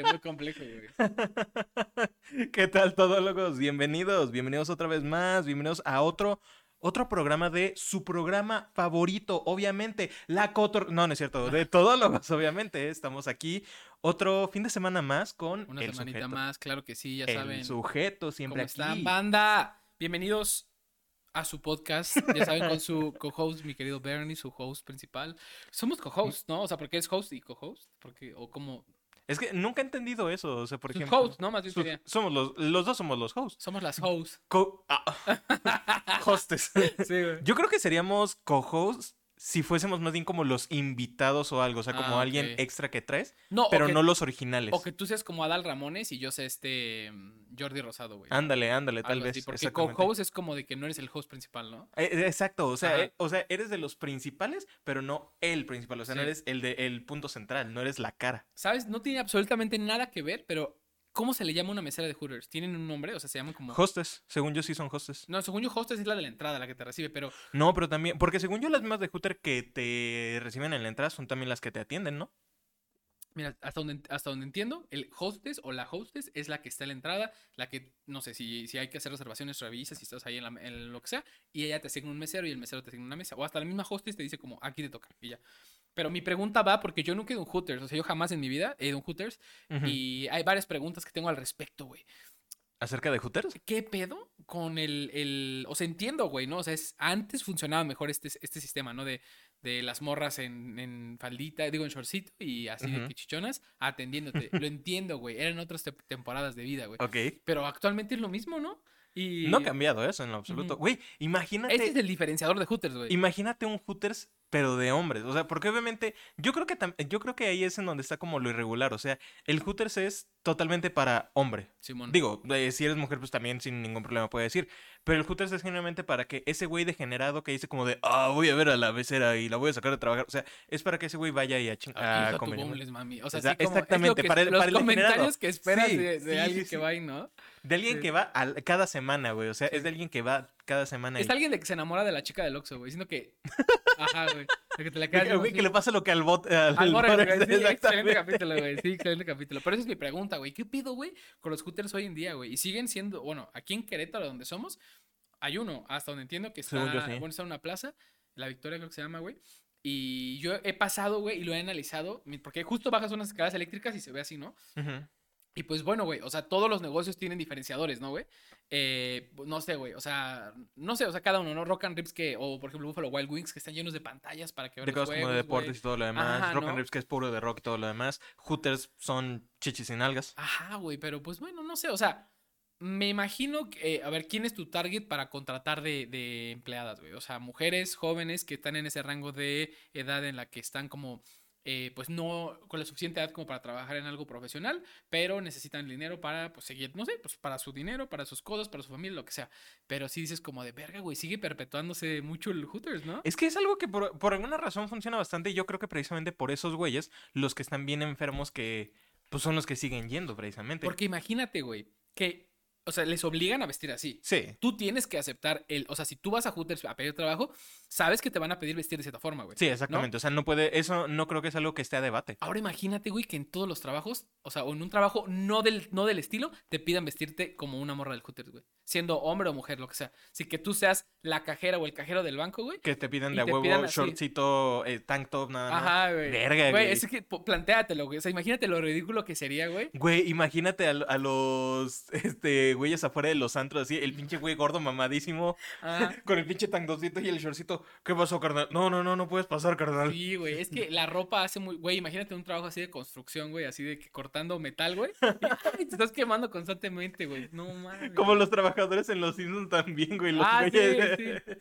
güey, muy complejo, güey. ¿Qué tal, todólogos? Bienvenidos, bienvenidos otra vez más, bienvenidos a otro, otro programa de su programa favorito, obviamente, la Cotor... No, no es cierto, de todólogos, obviamente. Estamos aquí otro fin de semana más con Una el semanita sujeto. más, claro que sí, ya el saben. sujeto siempre ¿Cómo aquí. banda? Bienvenidos a su podcast, ya saben, con su co-host, mi querido Bernie, su host principal. Somos co-host, ¿no? O sea, porque es host y co-host, porque, o como... Es que nunca he entendido eso, o sea, por Sus ejemplo... hosts, ¿no? Más bien sus- sería. somos los, los dos somos los hosts. Somos las hosts. Co- ah, hostes. Sí, güey. Yo creo que seríamos co-hosts si fuésemos más bien como los invitados o algo, o sea, como Ah, alguien extra que traes, No, pero que, no los originales. o que tú seas como Adal Ramones y yo sea este mm, Jordi Rosado, güey. Ándale, ándale, tal vez. así, porque co-host es como de que no eres el host principal, ¿no? Eh, eh, Exacto, o sea, eh, o sea, eres de los principales, pero no el principal, o sea, no eres el de el punto central, no eres la cara. ¿Sabes? No tiene absolutamente nada que ver, pero ¿cómo se le llama una mesera de Hooters? ¿Tienen un nombre? O sea, se llaman como... Hostes, según yo sí son hostes. No, según yo, hostess es la de la entrada, la que te recibe, pero No, pero también, porque según yo las mismas de Hooter que te reciben en la entrada son también las que te atienden, ¿no? mira, hasta donde, hasta donde entiendo, el hostess o la hostess es la que está en la entrada, la que, no sé, si, si hay que hacer reservaciones, revisas, si estás ahí en, la- en lo que sea, y ella te asigna un mesero y el mesero te asigna una mesa. O hasta la misma hostess te dice como, aquí te toca, y ya. Pero mi pregunta va, porque yo nunca he ido a un Hooters, o sea, yo jamás en mi vida he ido a un Hooters, y hay varias preguntas que tengo al respecto, güey. ¿Acerca de Hooters? ¿Qué pedo con el, el- O sea, entiendo, güey, ¿no? O sea, es, antes funcionaba mejor este, este sistema, ¿no? De, de las morras en, en faldita, digo, en shortcito y así de que chichonas atendiéndote. Lo entiendo, güey. Eran otras te- temporadas de vida, güey. Ok. Pero actualmente es lo mismo, ¿no? Y... No ha cambiado eso en lo absoluto. Güey, imagínate. Este es el diferenciador de Hooters, güey. Imagínate un Hooters, pero de hombres. O sea, porque obviamente, yo creo que yo creo que ahí es en donde está como lo irregular. O sea, el Hooters es totalmente para hombre. Simón. Digo, eh, si eres mujer, pues también sin ningún problema puede decir. Pero el Hooters es generalmente para que ese güey degenerado que dice como de, ah, voy a ver a la becera y la voy a sacar de trabajar. O sea, es para que ese güey vaya y a, ching- Aquí a está tu comer. boneless, mami. O sea, Exa- sí, como- es lo exactamente, que- para el- los para el comentarios degenerado. que esperas Sí, de, de sí, alguien que va ahí, ¿no? De alguien que va al- cada semana, güey. O sea, es de alguien que va cada semana. Es alguien de que se enamora de la chica del Oxxo, güey. Diciendo que... Ajá, güey. Que te la de quedas que, viendo güey, así. que le pasa lo que al bot. Al, sí, excelente capítulo, güey. Sí, excelente capítulo. Pero esa es mi pregunta, güey. ¿Qué pido, güey, con los scooters hoy en día, güey? Y siguen siendo, bueno, aquí en Querétaro, donde somos, hay uno, hasta donde entiendo que está, Según yo, sí. bueno, está en una plaza, La Victoria creo que se llama, güey. Y yo he pasado, güey, y lo he analizado, porque justo bajas unas escaleras eléctricas y se ve así, ¿no? Ujú. Y pues bueno, güey, o sea, todos los negocios tienen diferenciadores, ¿no, güey? Eh, no sé, güey, o sea, no sé, o sea, cada uno, ¿no? Rock and Rips que, o por ejemplo Buffalo Wild Wings que están llenos de pantallas para que vean De los cosas como güey. deportes y todo lo demás. Ajá, rock ¿no? and Rips que es puro de rock y todo lo demás. Hooters son chichis sin algas. Ajá, güey, pero pues bueno, no sé, o sea, me imagino que, eh, a ver, ¿quién es tu target para contratar de, de empleadas, güey? O sea, mujeres jóvenes que están en ese rango de edad en la que están como, eh, pues no con la suficiente edad como para trabajar en algo profesional, pero necesitan dinero para, pues seguir, no sé, pues para su dinero, para sus cosas, para su familia, lo que sea. Pero sí dices como de verga, güey, sigue perpetuándose mucho el Hooters, ¿no? Es que es algo que por, por alguna razón funciona bastante y yo creo que precisamente por esos güeyes, los que están bien enfermos que pues son los que siguen yendo precisamente. Porque imagínate, güey, que, o sea, les obligan a vestir así. Sí. tú tienes que aceptar el, o sea, si tú vas a Hooters a pedir trabajo, sabes que te van a pedir vestir de cierta forma, güey. Sí, exactamente. O sea, no puede, eso no creo que es algo que esté a debate. Ahora imagínate, güey, que en todos los trabajos, o sea, o en un trabajo no del, no del estilo, te pidan vestirte como una morra del Hooters, güey. Siendo hombre o mujer, lo que sea. Así que tú seas la cajera o el cajero del banco, güey. Que te piden de huevo pidan shortcito, eh, tank top, nada más. Ajá, güey. Verga, güey. es que plantéatelo, güey. O sea, imagínate lo ridículo que sería, güey. Güey, imagínate a, a los este güeyes afuera de los antros así, el pinche güey gordo mamadísimo Ajá. con el pinche tank dosito y el shortcito. ¿Qué pasó, carnal? No, no, no, no puedes pasar, carnal. Sí, güey. Es que la ropa hace muy. Güey, imagínate un trabajo así de construcción, güey. Así de que cortando metal, güey. Y te estás quemando constantemente, güey. No mames. Como los trabajadores en los Simpsons también, güey. Los ah, güeyes- sí.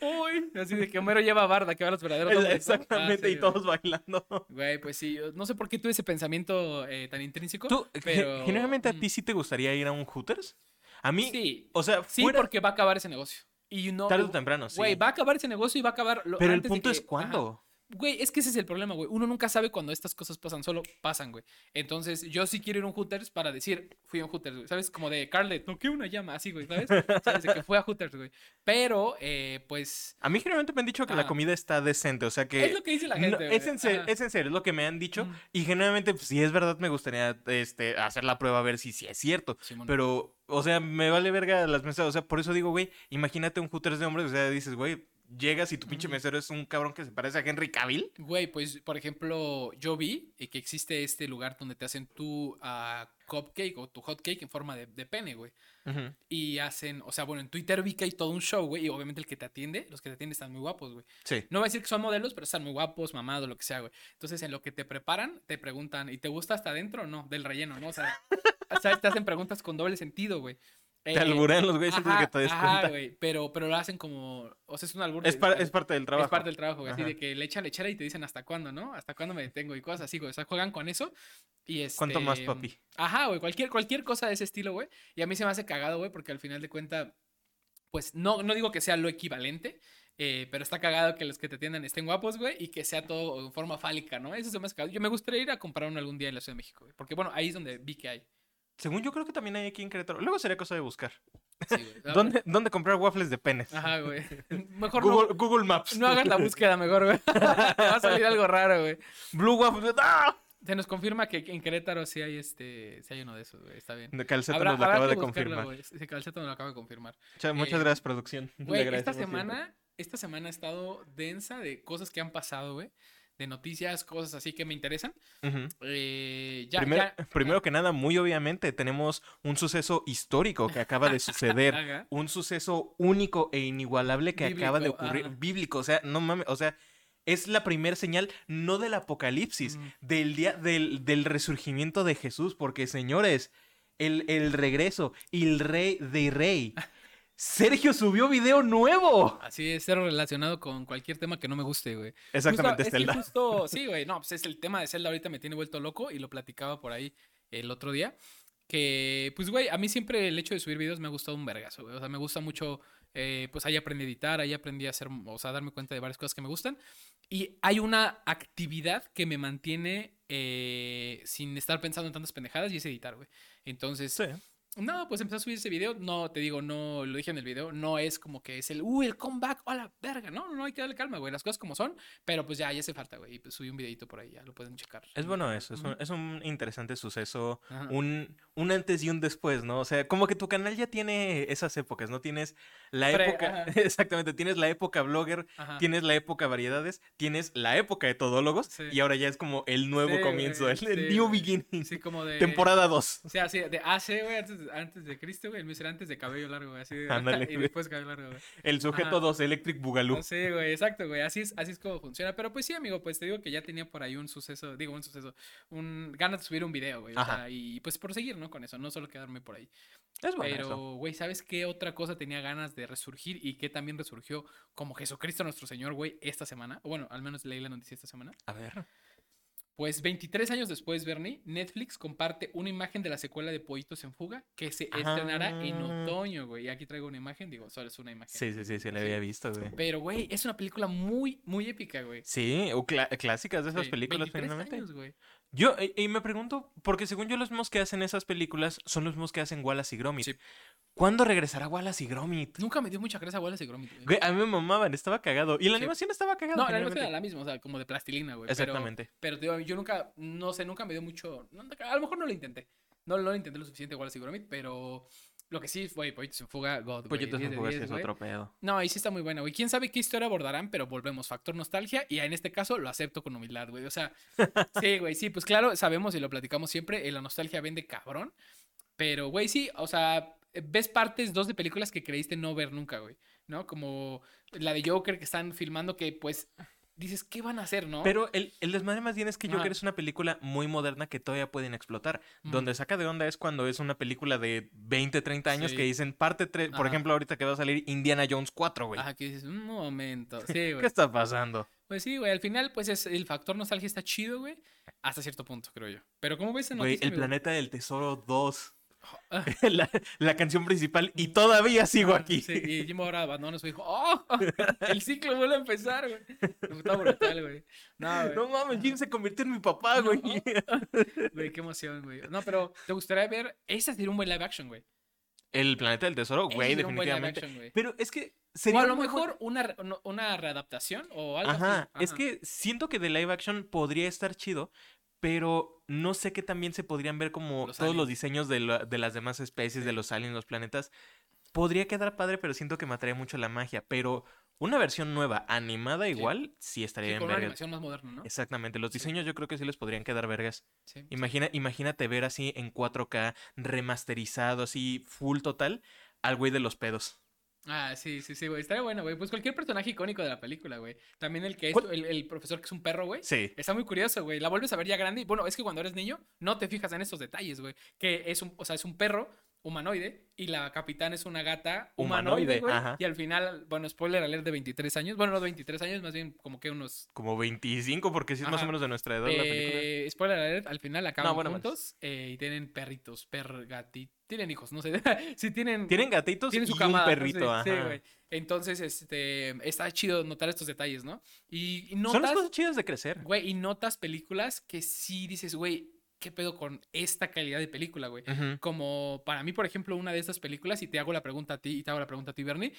Uy. Así de que Homero lleva barda, que va a los verdaderos. Exactamente, Ah, sí, y todos bailando. Güey, pues sí. yo No sé por qué tuve ese pensamiento eh, tan intrínseco. ¿Tú, pero. generalmente a mm, ti sí te gustaría ir a un Hooters? A mí, Sí. o sea, Sí, fuera porque va a acabar ese negocio. Y no. tarde o temprano, sí. Güey, va a acabar ese negocio y va a acabar. lo- Pero el punto que- es cuándo. Ajá. Güey, es que ese es el problema, güey. Uno nunca sabe cuando estas cosas pasan, solo pasan, güey. Entonces, yo sí quiero ir a un Hooters para decir, fui a un Hooters, güey. ¿Sabes? Como de Carlet, toqué una llama, así, güey, ¿sabes? ¿Sabes? De que fue a Hooters, güey. Pero, eh, pues. A mí generalmente me han dicho que la Ah. comida está decente, o sea que... Es lo que dice la no, gente. güey. es, en serio, es en serio, es lo que me han dicho. Mm. Y generalmente, pues, si es verdad, me gustaría este, hacer la prueba a ver si, si es cierto. Pero, o sea, me vale verga las mesas. O sea, por eso digo, güey, imagínate un Hooters de hombres. O sea, dices, güey, llegas y tu pinche mesero es un cabrón que se parece a Henry Cavill. Güey, pues, por ejemplo, yo vi eh, que existe este lugar donde te hacen tu ah, cupcake o tu hot cake en forma de, de pene, güey. Y hacen, o sea, bueno, en Twitter vi que hay todo un show, güey. Y obviamente el que te atiende, los que te atienden están muy guapos, güey. Sí. No voy a decir que son modelos, pero están muy guapos, mamados, lo que sea, güey. Entonces, en lo que te preparan, te preguntan, ¿y te gusta hasta adentro o no? Del relleno, ¿no? O sea, te hacen preguntas con doble sentido, güey. Te Eh, alburean los güeyes antes de que te des ajá, cuenta. güey, pero, pero lo hacen como, o sea, es un albur. Es, de- par- es parte del trabajo. es parte del trabajo, güey. Así Ajá. de que le echan lechera y te dicen hasta cuándo, ¿no? Hasta cuándo me detengo y cosas así, güey. O sea, juegan con eso. Y este... ¿Cuánto más, papi? Ajá, güey. Cualquier, cualquier cosa de ese estilo, güey. Y a mí se me hace cagado, güey, porque al final de cuentas, pues no, no digo que sea lo equivalente. eh, pero está cagado que los que te atiendan estén guapos, güey, y que sea todo en forma fálica, ¿no? Eso se me hace cagado. Yo me gustaría ir a comprar uno algún día en la Ciudad de México, güey. Porque, bueno, ahí es donde vi que hay. Según yo creo que también hay aquí en Querétaro. Luego sería cosa de buscar. Sí, güey. ¿Dónde, ¿Dónde comprar waffles de penes? Ajá, güey. Mejor no- Google, Maps. no, hagas la búsqueda mejor, güey. Te va a salir algo raro, güey. Blue waffles. ¡Ah! Se nos confirma que en Querétaro sí hay este, sí hay uno de esos, güey. Está bien. De Calceto Habrá- nos lo acaba de confirmar. Sí, Calceto nos lo acaba de confirmar. Cha- Muchas Eh, gracias, producción. Güey, esta siempre. semana, esta semana ha estado densa de cosas que han pasado, güey. De noticias, cosas así que me interesan. Ujú. Eh, ya, primero, ya- primero que nada, muy obviamente, tenemos un suceso histórico que acaba de suceder. Un suceso único e inigualable que acaba de Bíblico, ocurrir. Bíblico, o sea, no mames, o sea, es la primera señal, no del apocalipsis, del día del, del resurgimiento de Jesús, porque señores, el, el regreso y el rey de rey. Sergio subió video nuevo. Así es, cero relacionado con cualquier tema que no me guste, güey. Exactamente, Justo- es que Zelda. justo, sí, güey, no, pues es el tema de Zelda ahorita me tiene vuelto loco y lo platicaba por ahí el otro día. Que, pues, güey, a mí siempre el hecho de subir videos me ha gustado un vergazo, güey. O sea, me gusta mucho, eh, pues ahí aprendí a editar, ahí aprendí a hacer, o sea, a darme cuenta de varias cosas que me gustan. Y hay una actividad que me mantiene eh, sin estar pensando en tantas pendejadas y es editar, güey. Entonces, Sí. No, pues empecé a subir ese video. No, te digo, no lo dije en el video. No es como que es el, uy, el comeback, hola, verga. No, no, no hay que darle calma, güey. Las cosas como son. Pero pues ya, ya hace falta, güey. Y pues subí un videito por ahí, ya lo pueden checar. Es bueno eso, es un, es un interesante suceso, un, un antes y un después, ¿no? O sea, como que tu canal ya tiene esas épocas, ¿no? Tienes la Pre- época, ajá. exactamente, tienes la época blogger, Ajá. tienes la época variedades, tienes la época de todólogos Sí. y ahora ya es como el nuevo Sí, comienzo, el, new beginning, Sí, como de. temporada 2. O sea, así, de AC, güey, antes, antes de Cristo, güey. El mío era antes de cabello largo, güey. Así de, Ándale, y después cabello largo, güey. El sujeto Ajá. 2, Electric Boogaloo. Sí, güey, exacto, güey. Así es, así es como funciona. Pero pues sí, amigo, pues te digo que ya tenía por ahí un suceso, digo, un suceso, un ganas de subir un video, güey. O sea, y pues por seguir, ¿no? Con eso, no solo quedarme por ahí. Es bueno eso. Pero, güey, ¿sabes qué otra cosa tenía ganas de resurgir y que también resurgió como Jesucristo nuestro Señor, güey, esta semana? O bueno, al menos leí la noticia esta semana. A ver. Pues 23 años después, Bernie, Netflix comparte una imagen de la secuela de Pollitos en Fuga que se estrenará en Ah. otoño, güey. Y aquí traigo una imagen, digo, solo es una imagen. Sí, sí, sí, sí, la había visto, güey. Pero, güey, es una película muy, muy épica, güey. Sí, o clásicas de esas Sí, películas, 23 finalmente. años, güey. Yo, y, y me pregunto, porque según yo los mismos que hacen esas películas son los mismos que hacen Wallace y Gromit. Sí. ¿Cuándo regresará Wallace y Gromit? Nunca me dio mucha gracia Wallace y Gromit, güey. Güey, a mí me mamaban, estaba cagado. Y la Sí. animación estaba cagada. No, la animación era la misma, o sea, como de plastilina, güey. pero- Exactamente. Pero, digo, yo nunca, no sé, nunca me dio mucho. a lo mejor no lo intenté. No, no lo intenté lo suficiente Wallace y Gromit, pero lo que sí fue Pollitos en Fuga, God, güey. Pollitos 10 en fuga 10, es güey. otro pedo. No, y sí está muy buena, güey. Quién sabe qué historia abordarán, pero volvemos. Factor nostalgia. Y en este caso lo acepto con humildad, güey. O sea, sí, güey, sí, pues claro, sabemos y lo platicamos siempre. eh, la nostalgia vende cabrón. Pero, güey, sí, o sea, ves partes dos de películas que creíste no ver nunca, güey. ¿No? Como la de Joker que están filmando, que pues dices, ¿qué van a hacer, no? Pero el, el desmadre más bien es que Ajá. Joker es una película muy moderna que todavía pueden explotar. Donde saca de onda es cuando es una película de 20, 30 años Sí. que dicen parte 3. Por ejemplo, ahorita que va a salir Indiana Jones 4, güey. Ajá, que dices, un momento. Sí, ¿Qué güey. está pasando? Pues sí, güey. Al final, pues es, el factor nostalgia está chido, güey. Hasta cierto punto, creo yo. Pero ¿cómo ves esa Güey, el amigo? planeta del tesoro 2. la, la canción principal y todavía sigo Ah, aquí. Sí, y Jim ahora abandona su hijo. ¡Oh! El ciclo vuelve a empezar, güey. Está brutal, güey. No, güey. No mames, Jim se convirtió en mi papá, güey. Güey, qué emoción, güey. No, pero ¿te gustaría ver? Ese sería un buen live action, güey. El planeta del tesoro, güey, definitivamente. action. Pero es que O sería a lo mejor una, una readaptación o algo Ajá, así. es que siento que de live action podría estar chido, pero no sé qué también se podrían ver como Los todos los diseños de, la- de las demás especies, de los aliens, los planetas. Podría quedar padre, pero siento que mataría mucho la magia. Pero una versión nueva, animada igual, sí estaría Sí, en con una vergas. animación más moderna, ¿no? Exactamente, los diseños yo creo que sí les podrían quedar vergas. Imagina, imagínate ver así en 4K, remasterizado, así, full total, al güey de los pedos. Ah, sí, sí, sí, güey. Estaría bueno, güey. Pues cualquier personaje icónico de la película, güey. También el que es, el, el profesor que es un perro, güey. Sí. Está muy curioso, güey. La vuelves a ver ya grande. Y bueno, es que cuando eres niño, no te fijas en estos detalles, güey. Que es un, o sea, es un perro humanoide y la capitán es una gata humanoide, Humanoide, güey. ajá. Y al final, bueno, spoiler alert de 23 años. Bueno, no 23 años, más bien como que unos Como 25, porque sí es más o menos de nuestra edad la película. eh, spoiler alert, al final acaban bueno, juntos eh, y tienen perritos, per gati, tienen hijos, no sé, si tienen Tienen gatitos tienen su y camada, un ¿no? perrito, ajá. güey. Entonces, este, está chido notar estos detalles, ¿no? Y, y Son las notas, cosas chidas de crecer. güey, y notas películas que sí dices, güey, ¿qué pedo con esta calidad de película, güey? Ujú. Como para mí, por ejemplo, una de estas películas, y te hago la pregunta a ti, y te hago la pregunta a ti, Bernie,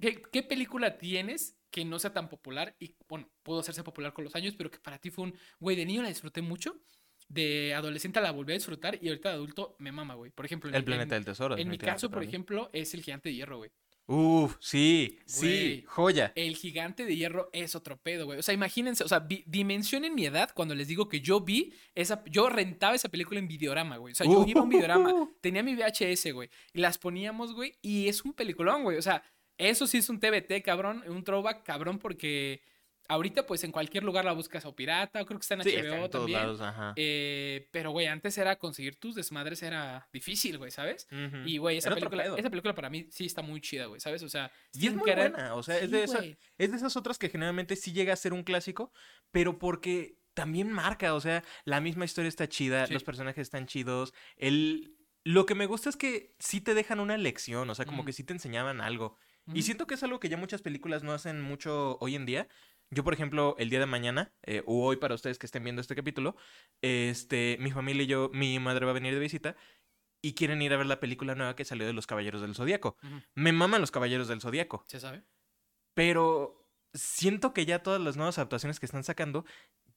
¿qué, qué película tienes que no sea tan popular? Y bueno, pudo hacerse popular con los años, pero que para ti fue un, güey, de niño la disfruté mucho, de adolescente la volví a disfrutar, y ahorita de adulto me mama, güey. Por ejemplo, El planeta del tesoro. en mi caso, por ejemplo, es el gigante de hierro, güey. Uf, sí, Güey. sí, joya. El gigante de hierro es otro pedo, güey. O sea, imagínense, o sea, vi- dimensionen mi edad cuando les digo que yo vi esa, yo rentaba esa película en videorama, güey. O sea, yo iba a un videorama, tenía mi VHS, güey, y las poníamos, güey, y es un peliculón, güey. O sea, eso sí es un TBT, cabrón, un throwback, cabrón, porque ahorita, pues, en cualquier lugar la buscas o pirata, o creo que está en Sí, HBO está en todos también. lados, ajá. Eh, pero, güey, antes era conseguir tus desmadres, era difícil, güey, ¿sabes? Y, güey, esa Era película, esa película para mí sí está muy chida, güey, ¿sabes? O sea, Y es muy querer- buena, o sea, es, de esa- es de esas otras que generalmente sí llega a ser un clásico, pero porque también marca, o sea, la misma historia está chida, Sí. los personajes están chidos, el... Lo que me gusta es que sí te dejan una lección, o sea, como que sí te enseñaban algo. Y siento que es algo que ya muchas películas no hacen mucho hoy en día. Yo, por ejemplo, el día de mañana, eh, o hoy para ustedes que estén viendo este capítulo, este, mi familia y yo, mi madre va a venir de visita y quieren ir a ver la película nueva que salió de los Caballeros del Zodíaco. Me maman los Caballeros del Zodíaco, ¿Se sabe? pero siento que ya todas las nuevas adaptaciones que están sacando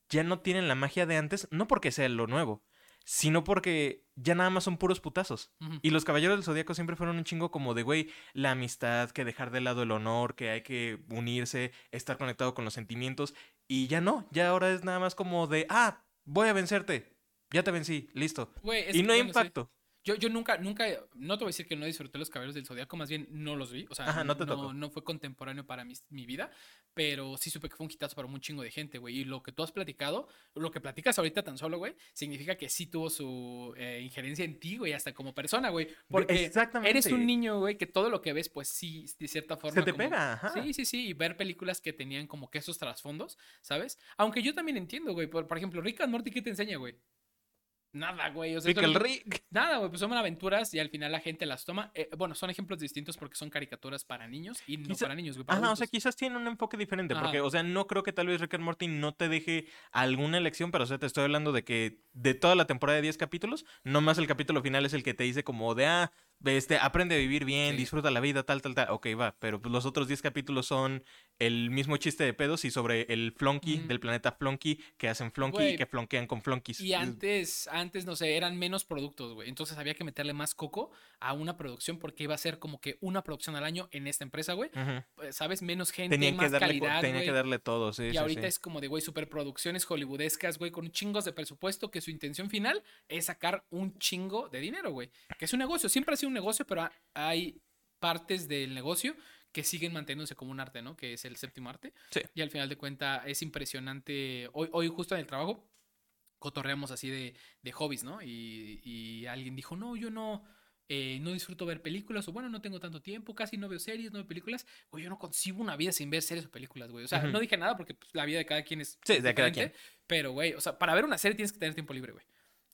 ya no tienen la magia de antes, no porque sea lo nuevo, sino porque ya nada más son puros putazos. Y los Caballeros del Zodíaco siempre fueron un chingo como de, güey, la amistad, que dejar de lado el honor, que hay que unirse, estar conectado con los sentimientos. Y ya no, ya ahora es nada más como de, ah, voy a vencerte. Ya te vencí, listo. Y no hay sí. Yo, yo nunca, nunca, no te voy a decir que no disfruté los caballeros del zodiaco, más bien no los vi. O sea, Ajá, no te no, no fue contemporáneo para mi, mi vida, pero sí supe que fue un hitazo para un chingo de gente, güey. Y lo que tú has platicado, lo que platicas ahorita tan solo, güey, significa que sí tuvo su eh, injerencia en ti, güey, hasta como persona, güey. Porque Exactamente. eres un niño, güey, que todo lo que ves, pues sí, de cierta forma. Se te como- pega, ajá. Sí, sí, sí, y ver películas que tenían como que esos trasfondos, ¿sabes? Aunque yo también entiendo, güey. Por, por ejemplo, Rick and Morty, ¿qué te enseña, güey? Nada, güey. O sea, Rick el Rick. Nada, güey, pues son aventuras y al final la gente las toma. Eh, bueno, son ejemplos distintos porque son caricaturas para niños y no para niños, güey. para Ajá, o sea, quizás tiene un enfoque diferente, Ajá. porque, o sea, no creo que tal vez Rick and Morty no te deje alguna elección, pero, o sea, te estoy hablando de que de toda la temporada de 10 capítulos, nomás el capítulo final es el que te dice como de, ah, este, aprende a vivir bien, Sí. disfruta la vida, tal, tal, tal. Ok, va, pero pues, los otros 10 capítulos son el mismo chiste de pedos y sobre el flonky del planeta Flonky, que hacen flonky y que flonkean con flonkies. Y antes, antes, no sé, eran menos productos, güey. Entonces había que meterle más coco a una producción porque iba a ser como que una producción al año en esta empresa, güey. Pues, ¿Sabes? Menos gente, Tenían, que más darle, co- calidad, tenían que darle todo, sí, Y sí, ahorita sí. es como de, güey, superproducciones hollywoodescas, güey, con chingos de presupuesto que su intención final es sacar un chingo de dinero, güey. Que es un negocio, siempre ha sido un negocio, pero ha- hay partes del negocio que siguen manteniéndose como un arte, ¿no? Que es el séptimo arte. Sí. Y al final de cuentas es impresionante. Hoy, hoy justo en el trabajo cotorreamos así de, de hobbies, ¿no? Y, y alguien dijo, no, yo no, eh, no disfruto ver películas, o bueno, no tengo tanto tiempo, casi no veo series, no veo películas. Güey, yo no concibo una vida sin ver series o películas, güey. O sea, no dije nada porque pues, la vida de cada quien es Sí, de cada diferente, Pero, güey, o sea, para ver una serie tienes que tener tiempo libre, güey.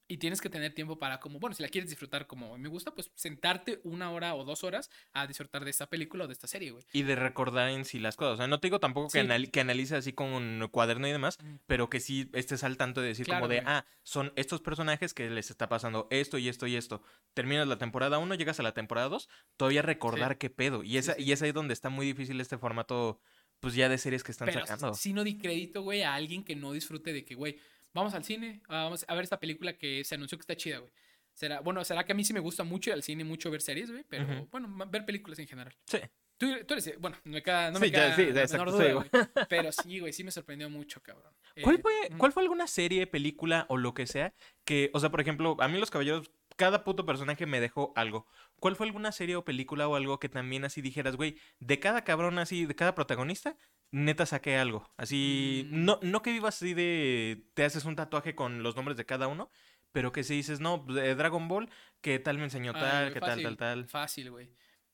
Y tienes que tener tiempo para como, bueno, si la quieres disfrutar como me gusta, pues sentarte una hora o dos horas a disfrutar de esta película o de esta serie, güey. Y de recordar en sí las cosas. O sea, no te digo tampoco que, Sí. anal- que analice así con un cuaderno y demás, Mm. pero que sí estés al tanto de decir Claro, como de, güey. ah, son estos personajes que les está pasando esto y esto y esto. Terminas la temporada 1, llegas a la temporada 2, todavía recordar qué pedo. Y, esa, sí. y es ahí donde está muy difícil este formato, pues ya de series que están Pero sacando. si no di crédito, güey, a alguien que no disfrute de que, güey, vamos al cine, ah, vamos a ver esta película que se anunció que está chida, güey. Será, bueno, será que a mí sí me gusta mucho ir al cine, mucho ver series, güey, pero bueno, ver películas en general. Sí. Tú, tú eres, bueno, me queda, no Sí, me ya, queda sí, la menor exacto, duda, sí, güey. Pero sí, güey, sí me sorprendió mucho, cabrón. ¿Cuál Eh, fue, ujú. ¿Cuál fue alguna serie, película o lo que sea que, o sea, por ejemplo, a mí los caballeros, cada puto personaje me dejó algo. ¿Cuál fue alguna serie o película o algo que también así dijeras, güey, de cada cabrón así, de cada protagonista, neta saqué algo? Así, Mm. no, no que vivas así de, te haces un tatuaje con los nombres de cada uno, pero que si dices, no, de Dragon Ball, que tal me enseñó Ay, tal, que tal, tal, tal. Fácil, güey.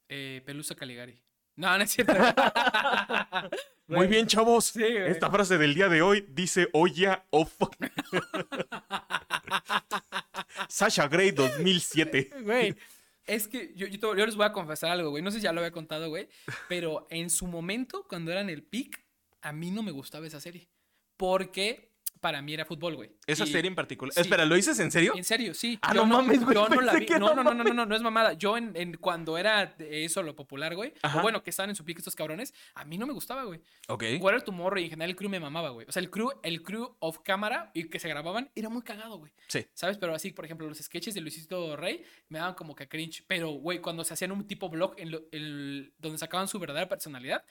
Eh, Pelusa Caligari. No, no es cierto. Muy bien, chavos. Sí. Esta frase del día de hoy dice, oye, oh fuck. Sasha Grey 2007. Güey, es que yo, yo, les voy a confesar algo, güey. No sé si ya lo había contado, güey. Pero en su momento, cuando era en el peak, a mí no me gustaba esa serie. Porque para mí era fútbol, güey. Esa Y- serie en particular. sí. Espera, ¿lo dices en serio? En serio, sí. Ah, Yo no mames, güey, Yo no la vi. No, no no, no, no, no, no, no es mamada. Yo en, en- cuando era eso lo popular, güey. Ajá. O bueno, que estaban en su pique estos cabrones, a mí no me gustaba, güey. Ok. What Are Tomorrow y en general el crew me mamaba, güey. O sea, el crew, el crew of cámara y que se grababan era muy cagado, güey. Sí. ¿Sabes? Pero así, por ejemplo, los sketches de Luisito Rey me daban como que cringe. Pero, güey, cuando se hacían un tipo blog en lo- el- donde sacaban su verdadera personalidad,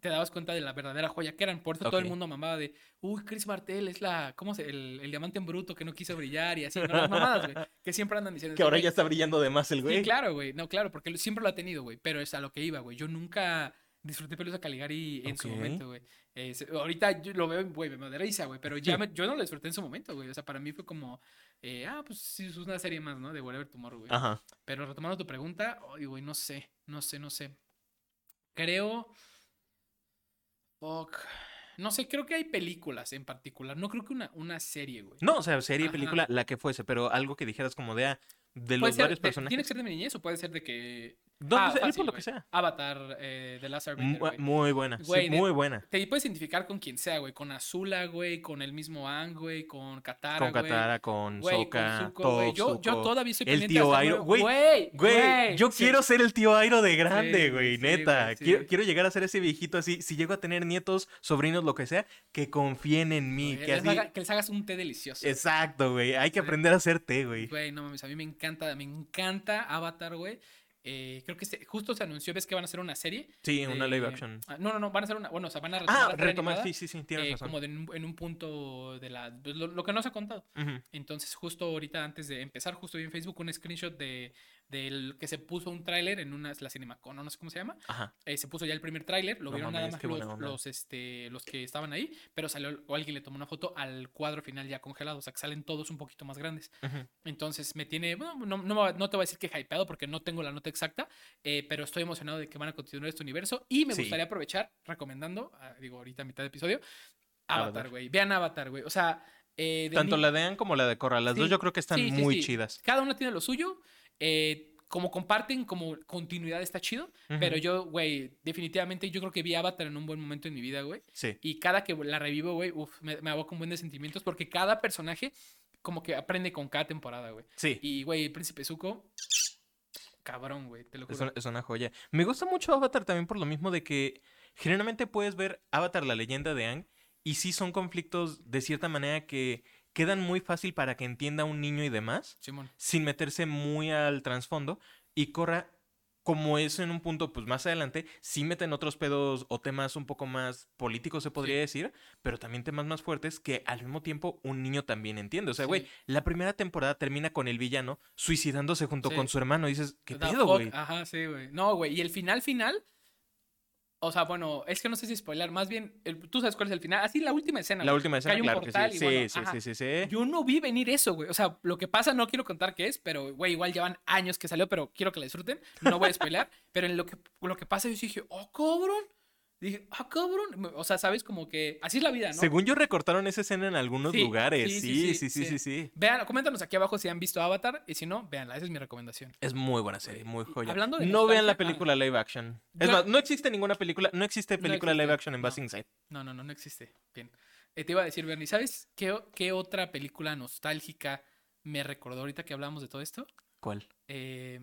te dabas cuenta de la verdadera joya que eran. Por eso todo el mundo mamaba de, uy, Chris Martel es la, ¿cómo se? El, el diamante en bruto que no quiso brillar y así. No, las mamadas, güey. Que siempre andan diciendo. Que ahora ya está brillando de más el güey. Sí, claro, güey. No, claro, porque siempre lo ha tenido, güey. Pero es a lo que iba, güey. Yo nunca disfruté Pelusa Caligari en su momento, güey. Eh, ahorita yo lo veo, güey, me da risa, güey. Pero ya me- yo no lo disfruté en su momento, güey. O sea, para mí fue como, eh, ah, pues sí, es una serie más, ¿no? De Whatever Tomorrow, güey. Ajá. Pero retomando tu pregunta, ay, güey, no sé, no sé, no sé. Creo. Fuck. No sé, creo que hay películas en particular. No creo que una, una serie, güey. No, o sea, serie, Ajá. película, la que fuese, pero algo que dijeras como de, ah, de los ser varios de- personajes. ¿Tiene que ser de mi niñez o puede ser de que. No, Ah, no sé, fácil, por lo güey. que sea. Avatar eh, de Last Airbender. Muy buena. sí, Güey, de- muy buena. Te puedes identificar con quien sea, güey. Con Azula, güey. Con el mismo Ang, güey. Con Katara, Con güey. Katara, con Sokka, Zuko, güey. Yo, yo todavía estoy el tío Airo, güey, Güey, yo sí. quiero ser el tío Airo de grande, Sí, güey, sí, neta. quiero, quiero llegar a ser ese viejito así. Si llego a tener nietos, sobrinos, lo que sea, que confíen en mí. Güey, que les así. haga- que les hagas un té delicioso. Exacto, güey. Hay que aprender a hacer té, güey. Güey, no mames, a mí me encanta, me encanta Avatar, güey. Eh, creo que este- justo se anunció, ves que van a hacer una serie. Sí, una live de- action. Ah, No, no, no, van a hacer una, bueno, o sea, van a retomar Ah, retomar, animada, sí, sí, sí, tienes eh, razón. como de en, un- punto de la, pues, lo, lo que no se ha contado. Entonces, justo ahorita, antes de empezar, justo vi en Facebook un screenshot de del que se puso un tráiler en una, la Cinemacon, no sé cómo se llama. Ajá. Eh, se puso ya el primer tráiler, lo No vieron mames, nada más los, los, este, los que estaban ahí, pero salió, o alguien le tomó una foto al cuadro final ya congelado, o sea, que salen todos un poquito más grandes. Ujú. Entonces me tiene, bueno, no, no, no te voy a decir que hypeado porque no tengo la nota exacta, eh, pero estoy emocionado de que van a continuar este universo y me Sí. gustaría aprovechar recomendando, ah, digo ahorita a mitad de episodio, Avatar, güey. Vean Avatar, güey. O sea, eh, Tanto la de Anne como la de Korra, las dos Sí, yo creo que están sí, sí, muy chidas. Cada una tiene lo suyo. Eh, como comparten, como continuidad está chido. Pero yo, güey, definitivamente yo creo que vi Avatar en un buen momento en mi vida, güey. Sí. Y cada que la revivo, güey, me, me aboca un buen de sentimientos porque cada personaje como que aprende con cada temporada, güey. Sí. Y, güey, el Príncipe Zuko, cabrón, güey, te lo Es juro. una, es una joya. Me gusta mucho Avatar también por lo mismo de que generalmente puedes ver Avatar, la leyenda de Aang, y sí son conflictos de cierta manera que quedan muy fácil para que entienda un niño y demás, Simón. sin meterse muy al trasfondo. Y Korra, como es en un punto pues más adelante, sí meten otros pedos o temas un poco más políticos, se podría Sí. decir, pero también temas más fuertes que al mismo tiempo un niño también entiende. O sea, güey, Sí. la primera temporada termina con el villano suicidándose junto Sí. con su hermano. Y dices, ¿qué pedo, güey? Ajá, sí, güey. No, güey. Y el final, final. O sea, bueno, es que no sé si spoiler. Más bien, el- tú sabes cuál es el final. Así, la última escena. La güey. última Que escena, hay un claro portal que y sí. bueno, sí, sí, ajá. sí, sí, sí. Yo no vi venir eso, güey. O sea, lo que pasa, no quiero contar qué es, pero, güey, igual llevan años que salió, pero quiero que la disfruten. No voy a spoiler. pero en lo que, lo que pasa, yo sí dije, oh, cabrón. Dije, ah, cabrón. O sea, sabes, como que así es la vida, ¿no? Según yo recortaron esa escena en algunos Sí, lugares. sí, Sí sí, sí sí, Vean, coméntanos aquí abajo si han visto Avatar y si no, véanla, esa es mi recomendación. Es muy buena serie, muy joya. hablando de no vean la película live action. Es Yo- más, no existe ninguna película, no existe No película live action en no. Inside. No, no, no, no existe. Bien. Eh, te iba a decir, Bernie, ¿sabes qué, qué otra película nostálgica me recordó ahorita que hablamos de todo esto? ¿Cuál? Eh,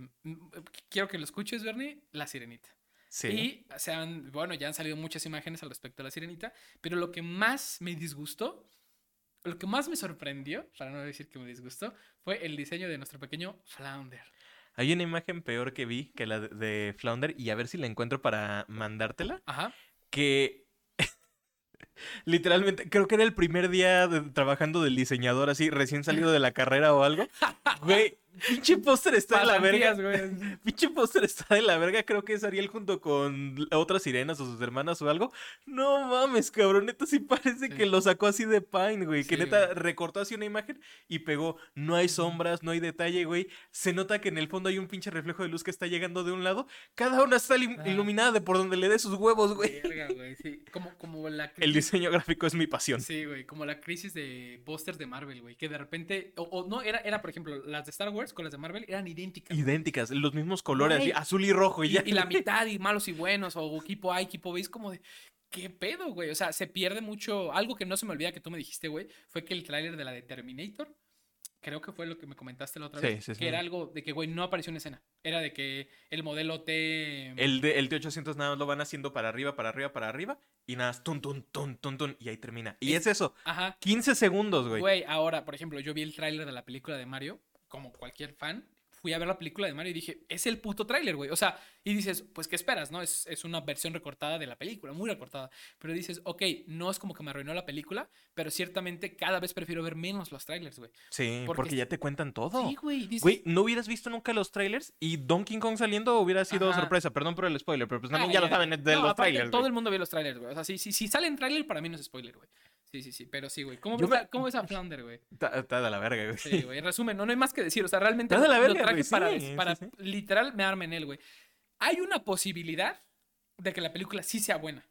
quiero que lo escuches, Bernie, La Sirenita. Sí. Y se han, bueno, ya han salido muchas imágenes al respecto de La Sirenita, pero lo que más me disgustó, lo que más me sorprendió, para no decir que me disgustó, fue el diseño de nuestro pequeño Flounder. Hay una imagen peor que vi que la de, de Flounder y a ver si la encuentro para mandártela. Ajá. Que literalmente creo que era el primer día de- trabajando del diseñador así, recién salido de la carrera o algo. Güey, pinche póster está de la verga. Güey. Pinche póster está de la verga, creo que es Ariel junto con otras sirenas o sus hermanas o algo. No mames, cabrón, neta sí parece Sí. que lo sacó así de Pine, güey. Que neta güey. recortó así una imagen y pegó. No hay sombras, no hay detalle, güey. Se nota que en el fondo hay un pinche reflejo de luz que está llegando de un lado. Cada una está Ajá. iluminada de por donde le dé sus huevos, güey. Verga, güey, sí. Como, como la El crisis- diseño gráfico es mi pasión. Sí, güey, como la crisis de pósters de Marvel, güey, que de repente, o, o no, era, era, por ejemplo, las de Star Wars con las de Marvel eran idénticas. Idénticas, los mismos colores, así, azul y rojo y Y, ya. y la mitad, y malos y buenos, o equipo A, equipo B, es como de, ¿qué pedo, güey? O sea, se pierde mucho. Algo que no se me olvida que tú me dijiste, güey, fue que el tráiler de la de Terminator, creo que fue lo que me comentaste la otra Sí, vez, sí, que sí. era algo de que, güey, no apareció en escena. Era de que el modelo T... El, de, el T800 nada más lo van haciendo para arriba, para arriba, para arriba. Y nada, más, tun, tun, tun, tun, tun, y ahí termina. Y Es- es eso, Ajá. 15 segundos, güey. Güey, ahora, por ejemplo, yo vi el tráiler de la película de Mario, como cualquier fan, fui a ver la película de Mario y dije, es el puto tráiler, güey. O sea, y dices, pues, ¿qué esperas, no? Es, es una versión recortada de la película, muy recortada. Pero dices, ok, no es como que me arruinó la película, pero ciertamente cada vez prefiero ver menos los trailers, güey. Sí, Porque porque, ya te cuentan todo. Sí, güey. dices, Güey, ¿no hubieras visto nunca los trailers? Y Donkey Kong saliendo hubiera sido Ajá. sorpresa. Perdón por el spoiler, pero pues ah, también ya lo saben de No, los trailers. Todo güey. el mundo ve los trailers, güey. O sea, si, si, si sale en trailer, para mí no es spoiler, güey. Sí, sí, sí, pero sí, güey. ¿Cómo, ves me- a- ¿Cómo ves a Flounder, güey? Está, de la verga, güey. Sí, güey. En resumen, no, no hay más que decir. O sea, realmente Está de la verga, traje para, sí, para sí, sí. literal me arme en él, güey. Hay una posibilidad de que la película sí sea buena.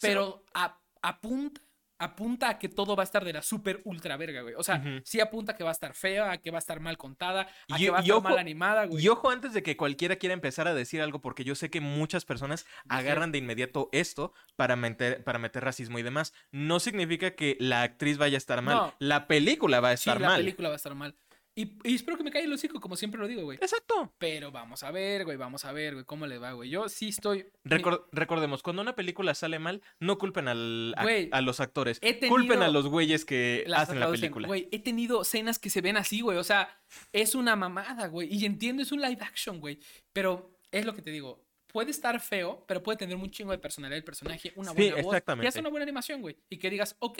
Pero a- apunta, apunta a que todo va a estar de la super ultra verga, güey. O sea, sí apunta a que va a estar fea, a que va a estar mal contada, a Y- que va a estar ojo- mal animada, güey. Y ojo antes de que cualquiera quiera empezar a decir algo, porque yo sé que muchas personas agarran de inmediato esto para meter, para meter racismo y demás. No significa que la actriz vaya a estar mal. No. La película va a Sí, estar la mal. película va a estar mal. Y, y espero que me caiga el hocico, como siempre lo digo, güey. Exacto. Pero vamos a ver, güey, vamos a ver, güey, cómo le va, güey. Yo sí estoy... Recor- recordemos, cuando una película sale mal, no culpen al, a, Güey, a los actores. Culpen a los güeyes que las hacen la película. Güey, he tenido escenas que se ven así, güey. O sea, es una mamada, güey. Y entiendo, es un live action, güey. Pero es lo que te digo. Puede estar feo, pero puede tener un chingo de personalidad el personaje, una Sí, buena voz. Y hace una buena animación, güey. Y que digas, ok,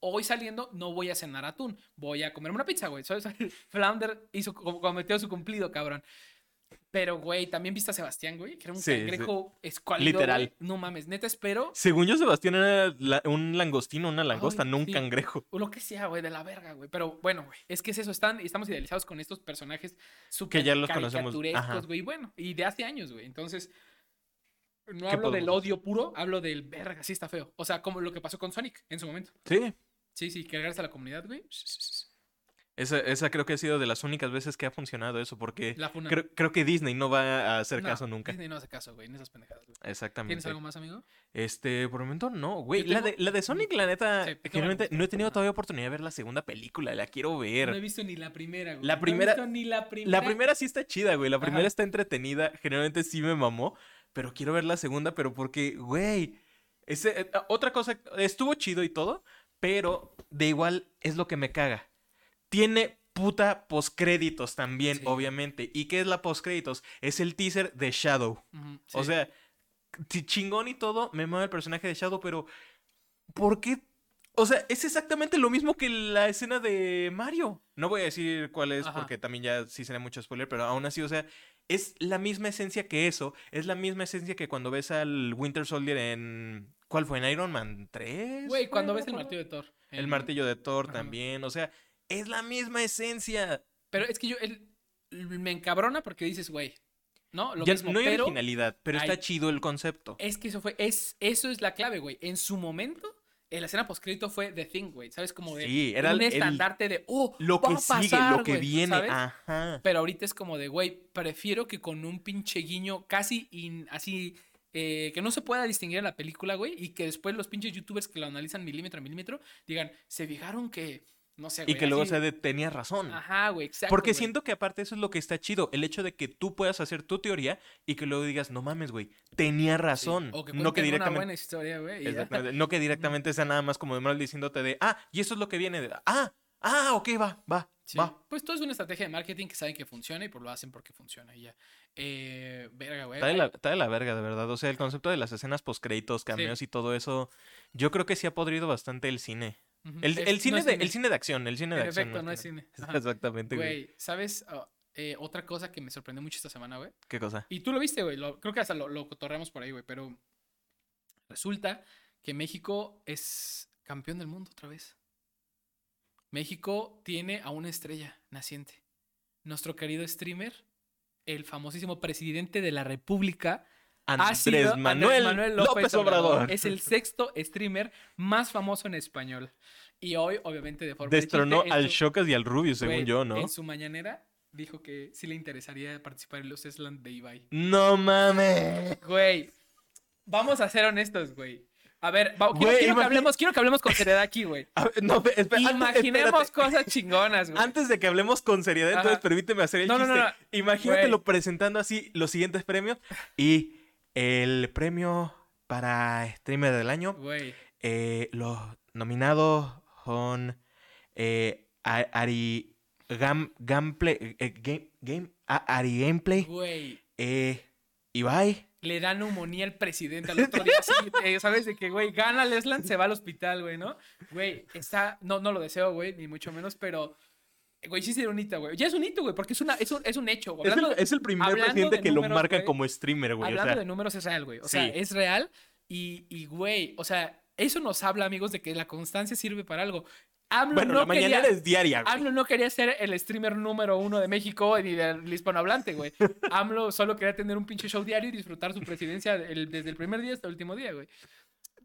hoy saliendo no voy a cenar atún, voy a comerme una pizza, güey. ¿Sabes? Flounder hizo, com- cometió su cumplido, cabrón. Pero, güey, también viste a Sebastián, güey, que era un Sí, sí. cangrejo escuálido. Literal. güey. No mames, neta espero. Según yo, Sebastián era la- un langostino, una langosta, Ay, no un sí. cangrejo. O lo que sea, güey, de la verga, güey. Pero bueno, güey, es que es eso, están, estamos idealizados con estos personajes súper ya los conocemos, ajá. güey, bueno, y de hace años, güey. Entonces, no ¿Qué hablo del odio puro, hablo del verga, sí está feo. O sea, como lo que pasó con Sonic en su momento. Sí. Sí, sí, que a la comunidad, güey. Esa, esa creo que ha sido de las únicas veces que ha funcionado eso, porque La funa. creo, creo que Disney no va a hacer No, caso nunca. Disney no hace caso, güey, en esas pendejadas. güey. ¿Tienes Exactamente. algo más, amigo? Este, por el momento no, güey. La, de, la de Sonic, la neta, Sí, generalmente no he tenido todavía oportunidad de ver la segunda película, la quiero ver. No he visto ni la primera, güey. La No he primera- visto ni la primera. La primera sí está chida, güey. La Ajá. primera está entretenida. Generalmente sí me mamó. Pero quiero ver la segunda, pero porque, güey. Ese, eh, otra cosa, estuvo chido y todo. Pero de igual es lo que me caga. Tiene puta postcréditos también, Sí. obviamente. ¿Y qué es la postcréditos? Es el teaser de Shadow. Ujú, O sí. sea, si chingón y todo, me mama el personaje de Shadow, pero ¿por qué? O sea, es exactamente lo mismo que la escena de Mario. No voy a decir cuál es Ajá. porque también ya sí sería mucho spoiler, pero aún así, o sea, es la misma esencia que eso. Es la misma esencia que cuando ves al Winter Soldier en... ¿Cuál fue? ¿En Iron Man 3? Güey, cuando No ves el martillo de Thor. El martillo de Thor Ajá. también, o sea, es la misma esencia. Pero es que yo, él, me encabrona porque dices, güey, ¿no? Lo Ya mismo, no hay pero originalidad, pero está chido el concepto. es que eso fue, es, eso es la clave, güey. En su momento, en la escena postcrédito fue The Thing, güey. ¿Sabes? Como de Sí, era un el- estandarte de, oh, Lo va que a sigue, lo que güey", viene. ¿sabes? Ajá. Pero ahorita es como de, güey, prefiero que con un pinche guiño casi in- así, eh, que no se pueda distinguir en la película, güey, y que después los pinches youtubers que lo analizan milímetro a milímetro digan, se fijaron que, no sé, Y güey. que luego así- se de, tenía razón. Ajá, güey, exacto. Porque güey. siento que aparte eso es lo que está chido, el hecho de que tú puedas hacer tu teoría y que luego digas, no mames, güey, tenía Sí, razón. O que no que cuenten una directamente, buena historia, güey. y. Exactamente, no que directamente sea nada más como de mal diciéndote de, ah, y eso es lo que viene de, ah, ah, ok, va, va, Sí, va. Pues todo es una estrategia de marketing que saben que funciona y pues lo hacen porque funciona y ya. Eh, verga, güey. Está de, la, está de la verga, de verdad. O sea, el concepto de las escenas postcréditos, cameos y todo eso, yo creo que sí ha podrido bastante el cine. El, el cine, de, el cine de acción, el cine de acción. más no es cine. Ajá. Exactamente, güey. Güey, ¿sabes? Ah, eh, otra cosa que me sorprendió mucho esta semana, güey. ¿Qué cosa? Y tú lo viste, güey. creo que hasta lo, lo cotorreamos por ahí, güey. Pero resulta que México es campeón del mundo otra vez. México tiene a una estrella naciente. Nuestro querido streamer, el famosísimo presidente de la República, Andrés Manuel, Andrés López, Obrador. Es el sexto streamer más famoso en español. Y hoy, obviamente, de forma de Destronó chiste, en al Shocas y al Rubio, según yo, ¿no? En su mañanera dijo que sí le interesaría participar en los Slam de Ibai. No mames. Güey, vamos a ser honestos, güey. A ver, va- quiero, que hablemos, quiero que hablemos con seriedad aquí, güey. No, antes- Imaginemos cosas chingonas, güey. Antes de que hablemos con seriedad, Ajá. entonces permíteme hacer el No, no, chiste. no, no. Imagínatelo presentando así los siguientes premios. Y el premio para streamer del año, Güey, eh, los nominados son eh, Ari Gam, Gameplay, eh, Game, Game, A- Ari Gameplay, eh, Ibai. Le da neumonía al presidente al otro día. eh, ¿Sabes? De que, güey, gana Lesland, se va al hospital, güey, ¿no? Güey, está. No, no lo deseo, güey, ni mucho menos, pero. Güey, sí sería un hito, güey. Ya es un hito, güey, porque es, una, es, un, es un hecho. güey. Es el, es el primer presidente de que lo números, marcan güey, como streamer, güey. O Hablando sea, de números es real, güey. O sea, Sí. es real. Y, y, güey, o sea, eso nos habla, amigos, de que la constancia sirve para algo. AMLO bueno, no la mañanera quería, es diaria, güey. AMLO no quería ser el streamer número uno de México ni del hispanohablante, güey. AMLO solo quería tener un pinche show diario y disfrutar su presidencia el- desde el primer día hasta el último día, güey.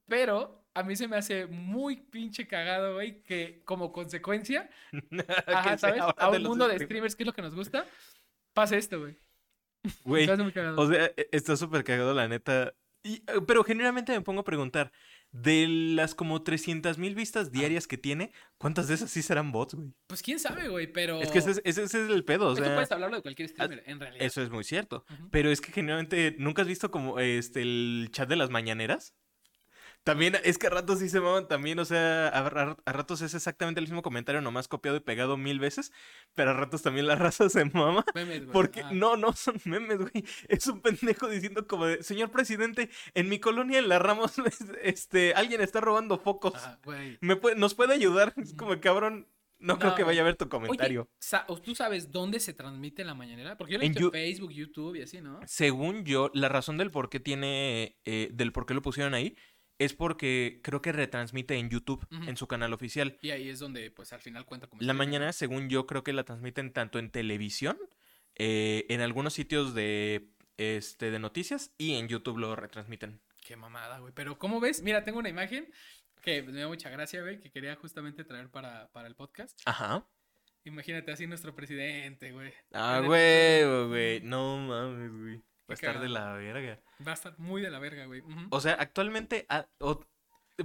Pero a mí se me hace muy pinche cagado, güey, que como consecuencia, ajá, ¿sabes? A un mundo de streamers. que es lo que nos gusta, pase esto, güey. Güey. O sea, e- está súper cagado, la neta. Y, eh, pero generalmente me pongo a preguntar, de las como 300 mil vistas diarias que tiene, ¿cuántas de esas sí serán bots, güey? Pues quién sabe, güey, pero... Es que ese es, ese- ese es el pedo, o sea, puedes hablarlo de cualquier streamer, en realidad. eso es muy cierto. Pero es que generalmente, ¿nunca has visto como este el chat de las mañaneras? También, es que a ratos sí se maman también, o sea, a, a ratos es exactamente el mismo comentario, nomás copiado y pegado mil veces, pero a ratos también la raza se mama. Memes, güey. Porque no, no son memes, güey. Es un pendejo diciendo como de, señor presidente, en mi colonia en la Ramos, este, alguien está robando focos. Ajá, güey. ¿Me puede- ¿Nos puede ayudar? Es como, cabrón, no, creo que vaya a ver tu Oye, comentario. sa- ¿o ¿tú sabes dónde se transmite la mañanera? Porque yo lo he En visto en Yu- Facebook, YouTube y así, ¿no? Según yo, la razón del por qué tiene, eh, del por qué lo pusieron ahí, es porque creo que retransmite en YouTube, en su canal oficial. Y ahí es donde, pues, al final cuenta como... La mañana, según yo, creo que la transmiten tanto en televisión, eh, en algunos sitios de, este, de noticias y en YouTube lo retransmiten. Qué mamada, güey. Pero, ¿cómo ves? Mira, tengo una imagen que me da mucha gracia, güey, que quería justamente traer para, para el podcast. Ajá. Imagínate así nuestro presidente, güey. Ah, güey, güey. No mames, güey. Va a estar de la verga. Va a estar muy de la verga, güey. O sea, actualmente. ah, o-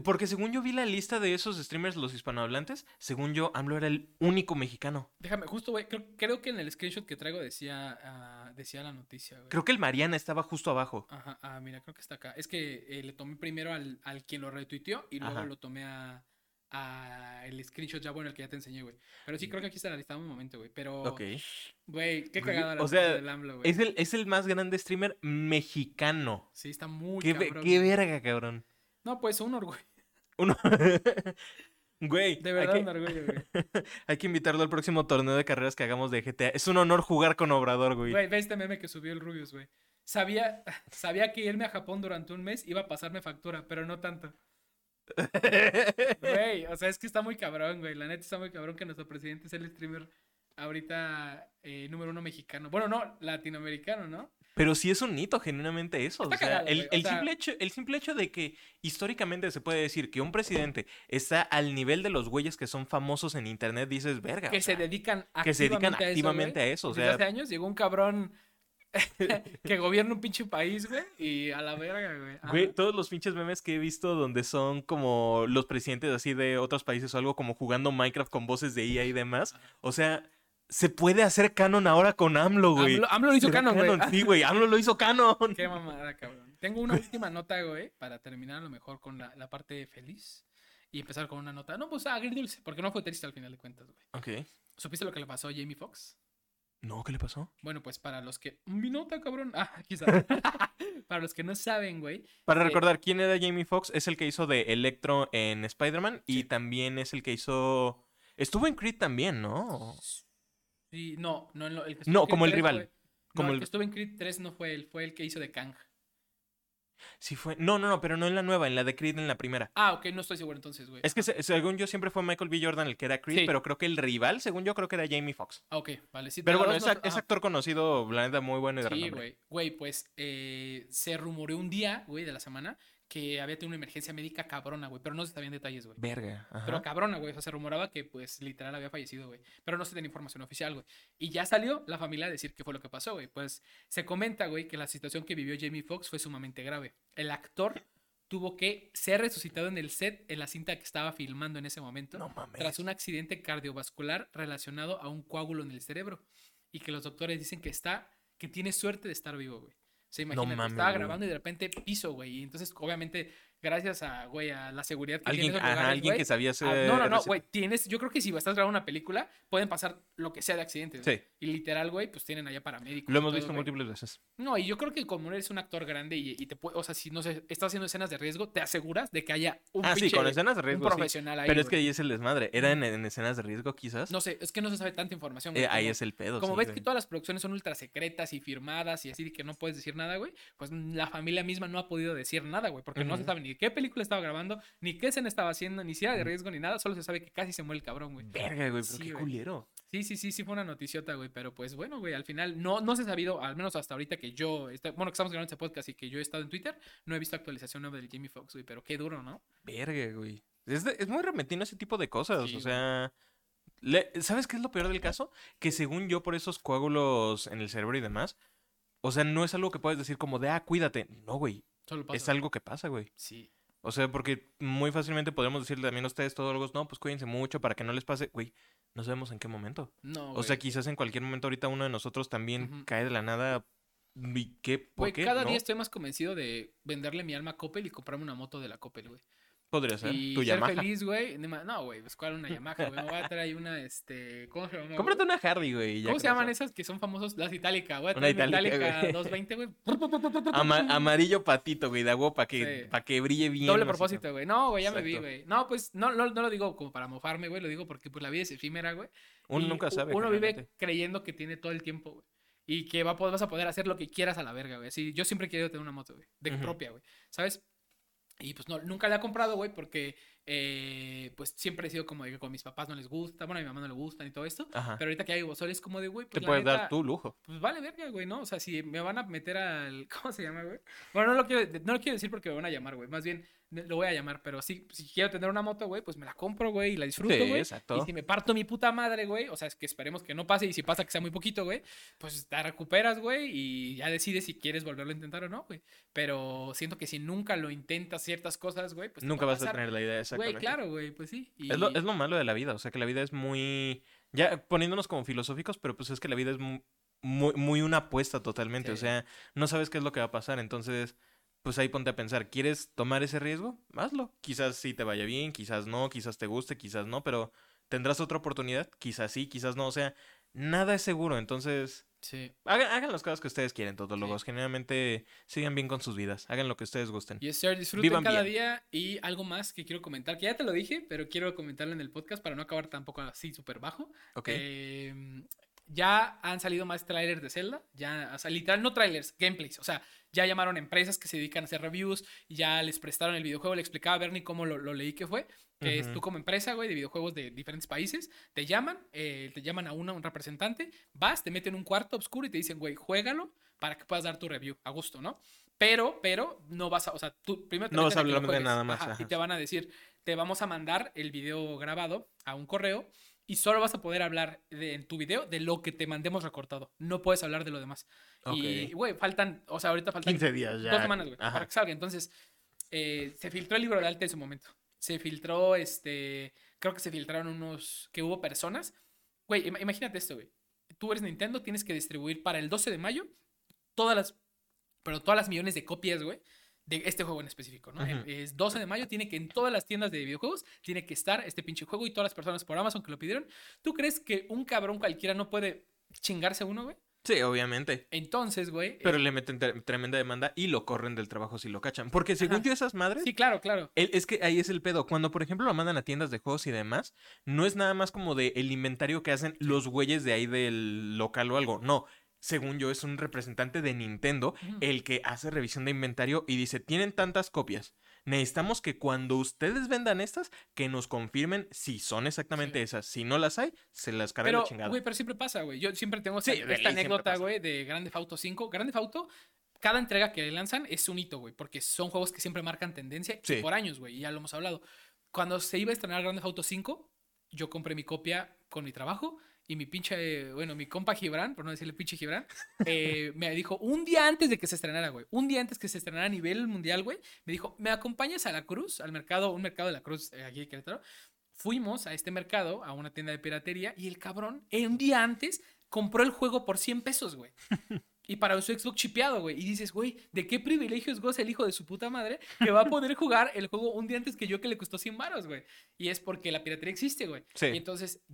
porque según yo vi la lista de esos streamers, los hispanohablantes, según yo, AMLO era el único mexicano. Déjame, justo, güey, creo, creo que en el screenshot que traigo decía, ah, decía la noticia, güey. Creo que el Mariana estaba justo abajo. Ajá, ah, mira, creo que está acá. Es que eh, le tomé primero al, al quien lo retuiteó y luego Ajá. lo tomé a, a el screenshot ya bueno, el que ya te enseñé, güey. Pero sí, creo que aquí está la lista un momento, güey. Pero, Ok. güey, qué cagada la o sea, del AMLO, güey. Es el, es el más grande streamer mexicano. Sí, está muy Qué, cabrón. qué verga, cabrón. No, pues un orgullo. Uno. Güey, De verdad, que- un orgullo, güey. hay que invitarlo al próximo torneo de carreras que hagamos de GTA. Es un honor jugar con Obrador, güey. Güey, ve este meme que subió el Rubius, güey. Sabía, sabía que irme a Japón durante un mes iba a pasarme factura, pero no tanto. Güey, o sea, es que está muy cabrón, güey. La neta está muy cabrón que nuestro presidente es el streamer ahorita eh, número uno mexicano. Bueno, no, latinoamericano, ¿no? Pero sí es un hito, genuinamente eso. Está o sea, cagado, el, o el sea- simple hecho, el simple hecho de que históricamente se puede decir que un presidente está al nivel de los güeyes que son famosos en internet, dices, verga. que se sea, dedican que se dedican activamente a eso, activamente a eso, o sea- hace años llegó un cabrón que gobierna un pinche país, güey, y a la verga, güey. Ajá. Güey, todos los pinches memes que he visto donde son como los presidentes así de otros países o algo como jugando Minecraft con voces de IA y demás. O sea, se puede hacer canon ahora con AMLO, güey. AMLO, AMLO lo hizo canon, güey. Sí, güey, AMLO lo hizo canon. Qué mamada, cabrón. Tengo una última nota, güey, para terminar a lo mejor con la, la parte feliz y empezar con una nota. No, pues agridulce, porque no fue triste al final de cuentas, güey. Ok. ¿Supiste lo que le pasó a Jamie Foxx? No, ¿qué le pasó? Bueno, pues para los que. Mi nota, cabrón. Ah, aquí está. para los que no saben, güey. Para Eh, recordar, ¿quién era Jamie Foxx? Es el que hizo de Electro en Spider-Man y también es el que hizo... Estuvo en Creed también, ¿no? Sí, no, no, el que No, como el 3 rival. fue- Como no, el el- que estuvo en Creed 3 no fue él, fue el que hizo de Kang. Sí fue... No, no, no, pero no en la nueva, en la de Creed en la primera. Ah, ok, no estoy seguro entonces, güey. Es que se- según yo siempre fue Michael B. Jordan el que era Creed, Sí. pero creo que el rival, según yo, creo que era Jamie Foxx. Ah, ok, vale. Sí, Pero bueno, es, no- ac- es ajá. actor conocido, la neta, muy bueno y de Sí, güey. Güey, pues eh, se rumoreó un día, güey, de la semana que había tenido una emergencia médica cabrona, güey. Pero no se sabían detalles, güey. Verga. Ajá. Pero cabrona, güey. O sea, se rumoraba que, pues, literal había fallecido, güey. Pero no se tenía información oficial, güey. Y ya salió la familia a decir qué fue lo que pasó, güey. Pues se comenta, güey, que la situación que vivió Jamie Foxx fue sumamente grave. El actor tuvo que ser resucitado en el set en la cinta que estaba filmando en ese momento. No mames. tras un accidente cardiovascular relacionado a un coágulo en el cerebro y que los doctores dicen que está que tiene suerte de estar vivo, güey. Se imagina mames, estaba grabando y de repente piso, güey, y entonces obviamente gracias a güey a la seguridad que Alguien, ajá, lugares, alguien güey, que sabía hacer... no, no, no, güey, tienes, yo creo que si estás grabando una película, pueden pasar lo que sea de accidentes. güey. Sí. Y literal, güey, pues tienen allá paramédicos. Lo hemos todo, visto güey. múltiples veces. No, y yo creo que como eres un actor grande y, y te puede, o sea, si no sé, estás haciendo escenas de riesgo, te aseguras de que haya un Ah, sí, pinche- con escenas de un riesgo, sí. profesional ahí. Pero es que ahí es el desmadre. ¿Era en, en escenas de riesgo, quizás? No sé, es que no se sabe tanta información. Eh, ahí es el pedo, Como sí, ves que todas las producciones son ultra secretas y firmadas y así de que no puedes decir nada, güey, pues la familia misma no ha podido decir nada, güey, porque no se sabe ni qué película estaba grabando, ni qué escena estaba haciendo, ni si era de riesgo ni nada, solo se sabe que casi se muere el cabrón, güey. Verga, güey, pero Sí, qué güey. culero. Sí, sí, sí, sí fue una noticiota, güey, pero pues bueno, güey, al final no, no se ha sabido, al menos hasta ahorita que yo, bueno, que estamos grabando este podcast y que yo he estado en Twitter, no he visto actualización nueva del Jamie Foxx, güey, pero qué duro, ¿no? Verga, güey. Es, de- es muy repentino ese tipo de cosas. Sí, o sea. le- ¿Sabes qué es lo peor del caso? Que según yo, por esos coágulos en el cerebro y demás. O sea, no es algo que puedes decir como de, ah, cuídate. No, güey. Solo pasa. Es algo que pasa, güey. Sí. O sea, porque muy fácilmente podemos decirle también a ustedes, todos los, no, pues cuídense mucho para que no les pase. Güey, no sabemos en qué momento. No, O sea, quizás en cualquier momento ahorita uno de nosotros también cae de la nada. ¿Y qué? ¿Por Güey, qué? cada ¿No? día estoy más convencido de venderle mi alma a Coppel y comprarme una moto de la Coppel, güey. Podría ser. Y Tu ser Yamaha. feliz, güey. No, güey, pues cuál una Yamaha, güey. Me voy a traer una, este. ¿Cómo se llama? Cómprate una Harley, güey. ¿Cómo se llaman esas que son famosos? Las Itálica, güey. Una Itálica, Itálica güey. 220, güey. Ama- amarillo patito, güey, de agua para que, Sí. pa' que brille bien. Doble propósito, güey. No, güey, ya me vi, güey. No, pues no, no, no lo digo como para mofarme, güey. Lo digo porque pues la vida es efímera, güey. Uno y nunca sabe. Uno vive creyendo que tiene todo el tiempo, güey. Y que va vas a poder hacer lo que quieras a la verga, güey. Así, yo siempre he querido tener una moto, güey. De propia, güey. ¿Sabes? Y pues no, nunca la he comprado, güey, porque eh, pues siempre he sido como de que con mis papás no les gusta, bueno, a mi mamá no le gustan y todo esto. Ajá. Pero ahorita que hay solo es como de, güey, Te pues la puedes dar tu lujo. Pues vale verga, güey, ¿no? O sea, si me van a meter al. ¿Cómo se llama, güey? Bueno, no lo quiero, no lo quiero decir porque me van a llamar, güey. Más bien, lo voy a llamar. Pero sí, si quiero tener una moto, güey, pues me la compro, güey, y la disfruto, Sí, güey. exacto. Y si me parto mi puta madre, güey, o sea, es que esperemos que no pase. Y si pasa que sea muy poquito, güey, pues te recuperas, güey, y ya decides si quieres volverlo a intentar o no, güey. Pero siento que si nunca lo intentas ciertas cosas, güey, pues. Nunca vas a pasar. tener la idea exactamente. Güey, claro, güey, pues sí. Y... Es lo, es lo malo de la vida, o sea que la vida es muy... Ya poniéndonos como filosóficos, pero pues es que la vida es mu- muy, muy una apuesta totalmente, o sea, no sabes qué es lo que va a pasar, entonces, pues ahí ponte a pensar, ¿quieres tomar ese riesgo? Hazlo. Quizás sí te vaya bien, quizás no, quizás te guste, quizás no, pero tendrás otra oportunidad, quizás sí, quizás no, o sea, nada es seguro, entonces... Sí. Hagan, hagan las cosas que ustedes quieren, todólogos. Sí. Generalmente sigan bien con sus vidas. Hagan lo que ustedes gusten. Yes, sir. Disfruten Vivan cada bien. día. Y algo más que quiero comentar, que ya te lo dije, pero quiero comentarlo en el podcast para no acabar tampoco así súper bajo. ¿Ok? Eh, ya han salido más trailers de Zelda. Ya, o sea, literal, no trailers, gameplays. O sea, ya llamaron empresas que se dedican a hacer reviews. Ya les prestaron el videojuego. Le explicaba a Bernie cómo lo, lo leí que fue. Que es Ujú. tú como empresa, güey, de videojuegos de diferentes países. Te llaman, eh, te llaman a una, un representante. Vas, te meten en un cuarto oscuro y te dicen, güey, juégalo. para que puedas dar tu review a gusto, ¿no? Pero, pero, no vas a, o sea, tú primero te No vas a hablar de nada más, ajá, ajá. Y te van a decir, te vamos a mandar el video grabado a un correo y solo vas a poder hablar de- en tu video de lo que te mandemos recortado. No puedes hablar de lo demás. Y, Ok. güey, faltan, o sea, ahorita faltan 15 días ya. dos semanas, güey, para que salga. Entonces, eh, se filtró el libro de arte en su momento. Se filtró, este, creo que se filtraron unos, que hubo personas. Güey, ima- imagínate esto, güey. Tú eres Nintendo, tienes que distribuir para el 12 de mayo todas las, pero todas las millones de copias, güey, de este juego en específico, ¿no? Ujú. Es 12 de mayo, tiene que en todas las tiendas de videojuegos, tiene que estar este pinche juego y todas las personas por Amazon que lo pidieron. ¿Tú crees que un cabrón cualquiera no puede chingarse uno, güey? Sí, obviamente. Entonces, güey. Pero eh, le meten tre- tremenda demanda y lo corren del trabajo si lo cachan. Porque según Ajá. yo, esas madres. sí, claro, claro. el- es que ahí es el pedo. Cuando, por ejemplo, lo mandan a tiendas de juegos y demás, no es nada más como de el inventario que hacen los güeyes de ahí del local o algo. No. Según yo, es un representante de Nintendo el que hace revisión de inventario y dice, tienen tantas copias. Necesitamos que cuando ustedes vendan estas, que nos confirmen si son exactamente Sí. esas. Si no las hay, se las carga Pero, la chingada. güey, pero siempre pasa, güey. Yo siempre tengo Sí, esta, esta anécdota, güey, de Grande Auto 5. Grande Auto, cada entrega que lanzan es un hito, güey, porque son juegos que siempre marcan tendencia Sí. por años, güey, y ya lo hemos hablado. Cuando se iba a estrenar Grande Auto 5, yo compré mi copia con mi trabajo y mi pinche, bueno, mi compa Gibran, por no decirle pinche Gibran, eh, me dijo un día antes de que se estrenara, güey, un día antes que se estrenara a nivel mundial, güey, me dijo, ¿me acompañas a la Cruz, al mercado, un mercado de la Cruz eh, aquí en Querétaro? Fuimos a este mercado, a una tienda de piratería, y el cabrón, eh, un día antes, compró el juego por 100 pesos, güey. Y para su Xbox chipeado, güey. Y dices, güey, ¿de qué privilegios goza el hijo de su puta madre que va a poder jugar el juego un día antes que yo que le costó 100 varos, güey? Y es porque la piratería existe, güey. Sí. Y entonces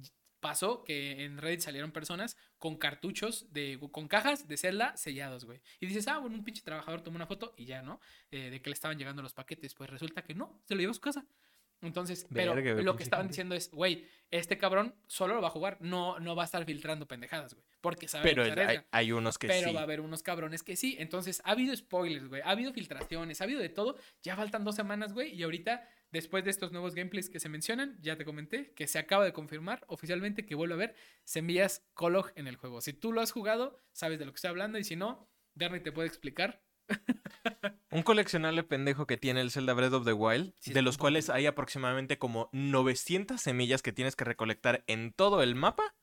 pasó que en Reddit salieron personas con cartuchos de con cajas de Zelda sellados, güey. Y dices, ah, bueno, un pinche trabajador tomó una foto y ya, ¿no? Eh, de que le estaban llegando los paquetes. Pues resulta que no, se lo llevó a su casa. Entonces, pero Verga, lo que estaban diciendo es, güey, este cabrón solo lo va a jugar, no, no va a estar filtrando pendejadas, güey. Porque sabe Pero que hay, unos que Pero sí. va a haber unos cabrones que sí. Entonces, ha habido spoilers, güey. Ha habido filtraciones, ha habido de todo. Ya faltan dos semanas, güey. Y ahorita, después de estos nuevos gameplays que se mencionan, ya te comenté que se acaba de confirmar oficialmente que vuelve a haber semillas Kolog en el juego. Si tú lo has jugado, sabes de lo que estoy hablando. Y si no, Derny te puede explicar. Un coleccionable pendejo que tiene el Zelda Breath of the Wild, Sí, de los cuales hay aproximadamente como 900 semillas que tienes que recolectar en todo el mapa.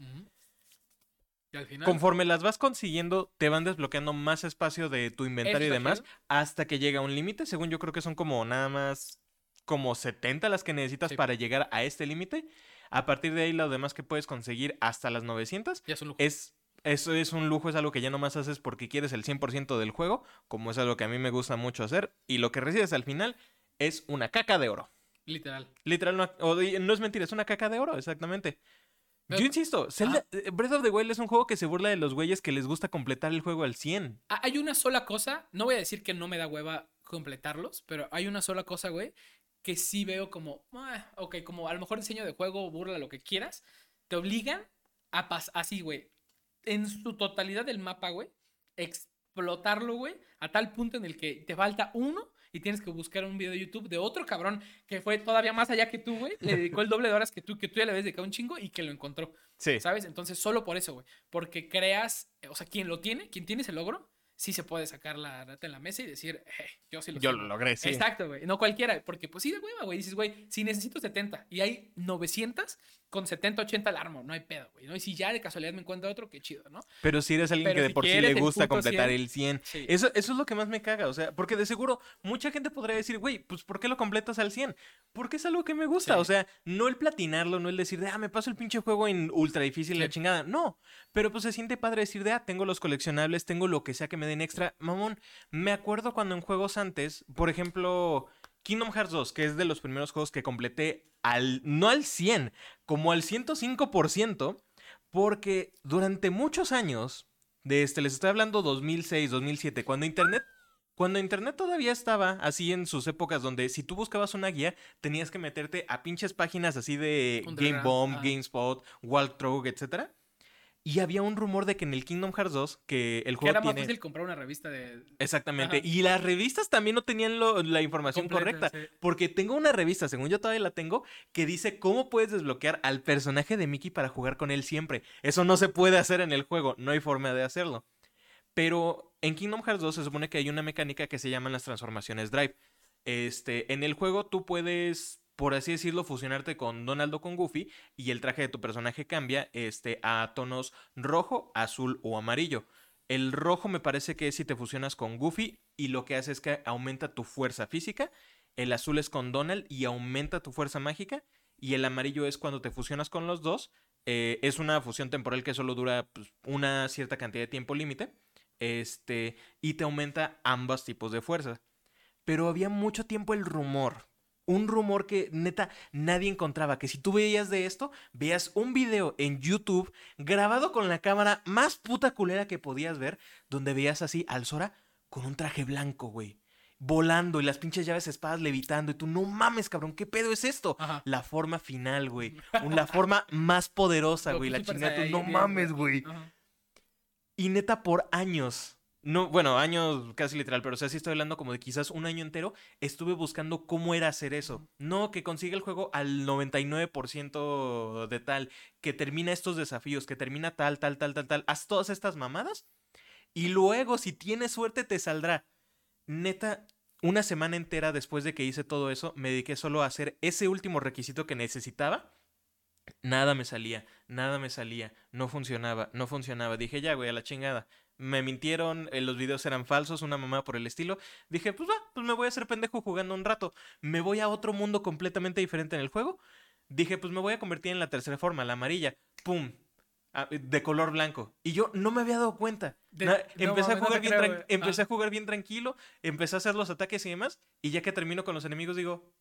Y al final. Conforme las vas consiguiendo, te van desbloqueando más espacio de tu inventario y demás, hasta que llega un límite. Según yo creo que son como nada más como 70 las que necesitas Sí. para llegar a este límite. A partir de ahí, lo demás que puedes conseguir hasta las 900 Ya es un lujo. es eso es un lujo, es algo que ya nomás haces porque quieres el 100% del juego, como es algo que a mí me gusta mucho hacer, y lo que recibes al final es una caca de oro. Literal. Literal, no, no es mentira, es una caca de oro, exactamente. Yo insisto, Zelda- eh, Breath of the Wild es un juego que se burla de los güeyes que les gusta completar el juego al 100. Ah, Hay una sola cosa, no voy a decir que no me da hueva completarlos, pero hay una sola cosa, güey, que sí veo como, ah, ok, como a lo mejor diseño de juego, burla, lo que quieras, te obligan a pasar, así, güey, en su totalidad del mapa, güey, explotarlo, güey, a tal punto en el que te falta uno y tienes que buscar un video de YouTube de otro cabrón que fue todavía más allá que tú, güey, le dedicó el doble de horas que tú, que tú ya le habías dedicado un chingo y que lo encontró. Sí. ¿Sabes? Entonces, solo por eso, güey. Porque creas, o sea, quien lo tiene, quien tiene ese logro, sí se puede sacar la rata en la mesa y decir, eh, yo sí lo Yo tengo". lo logré, sí. Exacto, güey. No cualquiera, porque pues sí de hueva, güey. Dices, güey, si necesito 70 y hay 900, con 70, 80 la armo, no hay pedo, güey. ¿no? Y si ya de casualidad me encuentro otro, qué chido, ¿no? Pero si eres alguien Pero que de si por sí le gusta completar 100, el 100. Sí. Eso, eso es lo que más me caga, o sea, porque de seguro mucha gente podría decir, güey, pues ¿por qué lo completas al 100? Porque es algo que me gusta, Sí. o sea, no el platinarlo, no el decir, de, ah, me paso el pinche juego en ultra difícil, la chingada, no, pero pues se siente padre decir, de, ah, tengo los coleccionables, tengo lo que sea que me den extra, mamón, me acuerdo cuando en juegos antes, por ejemplo... Kingdom Hearts 2, que es de los primeros juegos que completé al, no al 100, como al 105%, porque durante muchos años, de este, les estoy hablando 2006, 2007, cuando Internet, cuando Internet todavía estaba así en sus épocas donde si tú buscabas una guía, tenías que meterte a pinches páginas así de Game Bomb, ajá. GameSpot, Walkthrough, etcétera. Y había un rumor de que en el Kingdom Hearts 2, que el Que juego era más tiene... fácil comprar una revista de... Exactamente. Ajá. Y las revistas también no tenían lo- la información completa, correcta. sí. Porque tengo una revista, según yo todavía la tengo, que dice cómo puedes desbloquear al personaje de Mickey para jugar con él siempre. Eso no se puede hacer en el juego, no hay forma de hacerlo. Pero en Kingdom Hearts 2 se supone que hay una mecánica que se llaman las transformaciones Drive. Este, en el juego tú puedes, por así decirlo, fusionarte con Donald o con Goofy y el traje de tu personaje cambia este, a tonos rojo, azul o amarillo. El rojo me parece que es si te fusionas con Goofy y lo que hace es que aumenta tu fuerza física. El azul es con Donald y aumenta tu fuerza mágica. Y el amarillo es cuando te fusionas con los dos. eh, es una fusión temporal que solo dura pues, una cierta cantidad de tiempo límite. Este, y te aumenta ambos tipos de fuerza. Pero había mucho tiempo el rumor. Un rumor que neta nadie encontraba. Que si tú veías de esto, veías un video en YouTube grabado con la cámara más puta culera que podías ver. Donde veías así al Sora con un traje blanco, güey. Volando y las pinches llaves espadas levitando. Y tú, no mames, cabrón, ¿qué pedo es esto? Ajá. La forma final, güey. La forma más poderosa, güey. La chingada. tú, No mames, güey. Y neta, por años. No, bueno, años casi literal, pero o sea, sí estoy hablando como de quizás un año entero. Estuve buscando cómo era hacer eso. No, que consiga el juego al 99% de tal, que termina estos desafíos, que termina tal, tal, tal, tal, tal. Haz todas estas mamadas. Y luego, si tienes suerte, te saldrá. Neta, una semana entera después de que hice todo eso, me dediqué solo a hacer ese último requisito que necesitaba. Nada me salía, nada me salía, no funcionaba, no funcionaba. Dije, ya, güey, a la chingada. Me mintieron, eh, los videos eran falsos, una mamá por el estilo. Dije, pues va, pues me voy a hacer pendejo jugando un rato. Me voy a otro mundo completamente diferente en el juego. Dije, pues me voy a convertir en la tercera forma, la amarilla. ¡Pum! Ah, de color blanco. Y yo no me había dado cuenta. De- Na- no empecé, a no jugar creo, güey. empecé Ah. a jugar bien tranquilo, empecé a hacer los ataques y demás. Y ya que termino con los enemigos, digo,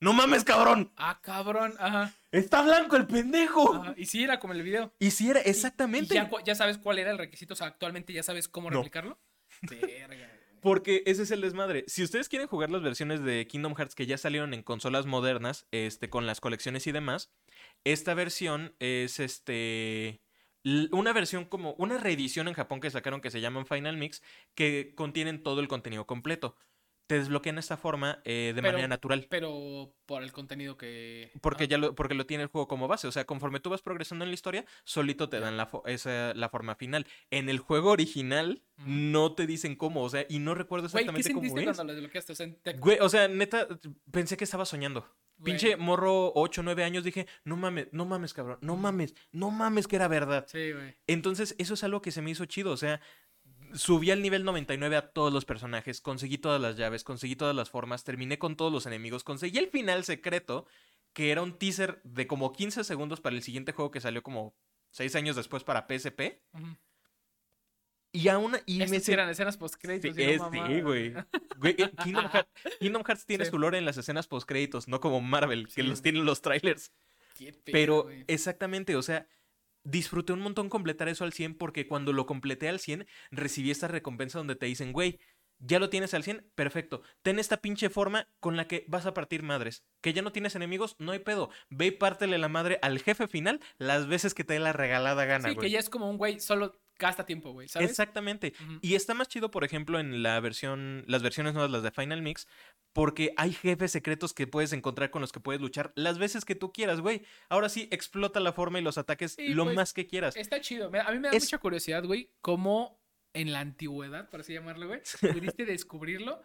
¡No mames, cabrón! Ah, cabrón. Ajá. ¡Está blanco el pendejo! ajá. Y sí, era como el video. Y si era exactamente. y ya, sabes cuál era el requisito. O sea, actualmente ya sabes cómo No. replicarlo. Verga. Porque ese es el desmadre. Si ustedes quieren jugar las versiones de Kingdom Hearts que ya salieron en consolas modernas, este, con las colecciones y demás, esta versión es este. Una versión como. Una reedición en Japón que sacaron que se llaman Final Mix, que contienen todo el contenido completo. Te desbloquean esta forma eh, de Pero- manera natural. Pero por el contenido que. Porque Ajá. ya lo, porque lo tiene el juego como base. O sea, conforme tú vas progresando en la historia, solito te dan la, fo- esa, la forma final. En el juego original, no te dicen cómo. O sea, y no recuerdo Güey, ¿qué exactamente cómo sentiste es. cuando lo desbloqueaste? O sea, te- Güey, o sea, neta, pensé que estaba soñando. güey, Pinche morro 8, 9 años, dije, no mames, no mames, cabrón, no mames, no mames que era verdad. Sí, güey. Entonces, eso es algo que se me hizo chido, o sea, subí al nivel 99 a todos los personajes, conseguí todas las llaves, conseguí todas las formas, terminé con todos los enemigos, conseguí el final secreto, que era un teaser de como 15 segundos para el siguiente juego que salió como 6 años después para PSP. Y aún y Estos me sí eran escenas post Sí, créditos. es- sí, güey. Güey, eh, Kingdom, Heart- Kingdom Hearts tiene Sí. su lore en las escenas post créditos, no como Marvel, que los tienen los trailers. Qué pedo, Pero güey. exactamente, o sea, disfruté un montón completar eso al 100 porque cuando lo completé al 100 recibí esta recompensa donde te dicen, güey, ya lo tienes al 100, perfecto. Ten esta pinche forma con la que vas a partir madres. Que ya no tienes enemigos, no hay pedo. Ve y pártele la madre al jefe final las veces que te dé la regalada gana, Sí, güey. que ya es como un güey, solo gasta tiempo, güey, ¿sabes? Exactamente. Y está más chido, por ejemplo, en la versión, las versiones nuevas, las de Final Mix, porque hay jefes secretos que puedes encontrar con los que puedes luchar las veces que tú quieras, güey. Ahora sí, explota la forma y los ataques Sí, lo pues, más que quieras. Está chido. A mí me da Es- mucha curiosidad, güey, cómo en la antigüedad, por así llamarlo, güey, pudiste descubrirlo.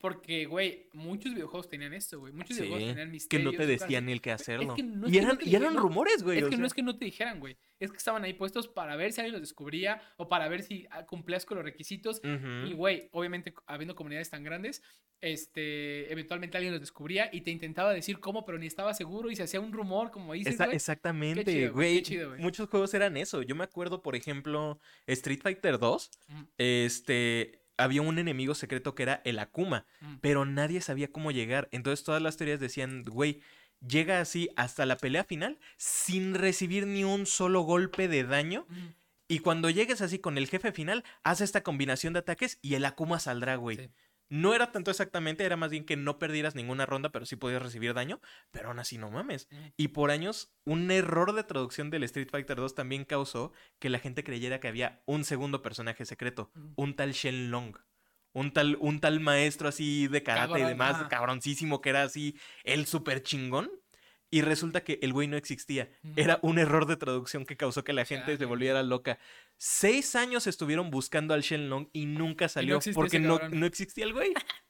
Porque, güey, muchos videojuegos tenían esto, güey. Muchos Sí, videojuegos tenían que misterios. no te decían el que hacerlo. que no y, que no eran, y eran rumores, güey. Es que no es que no te dijeran, güey. Es que estaban ahí puestos para ver si alguien los descubría o para ver si ah, cumplías con los requisitos. Y, güey, obviamente, habiendo comunidades tan grandes, este, eventualmente alguien los descubría y te intentaba decir cómo, pero ni estaba seguro y se hacía un rumor, como dices, Esa- güey. exactamente, chido, güey, qué güey. chido, güey. Muchos juegos eran eso. Yo me acuerdo, por ejemplo, Street Fighter 2. Ujú, Este. Había un enemigo secreto que era el Akuma. ujú. pero nadie sabía cómo llegar. Entonces todas las teorías decían, güey, llega así hasta la pelea final sin recibir ni un solo golpe de daño. Ujú. Y cuando llegues así con el jefe final, haz esta combinación de ataques y el Akuma saldrá, güey. Sí. No era tanto exactamente, era más bien que no perdieras ninguna ronda, pero sí podías recibir daño. Pero aún así, no mames. Ujú. Y por años, un error de traducción del Street Fighter 2 también causó que la gente creyera que había un segundo personaje secreto, Ujú. un tal Shenlong. Un tal, un tal maestro así de karate y demás, ajá. cabroncísimo, que era así el super chingón. Y resulta que el güey no existía. Era un error de traducción que causó que la gente se volviera loca. Seis años estuvieron buscando al Shenlong y nunca salió porque no, no existía el güey.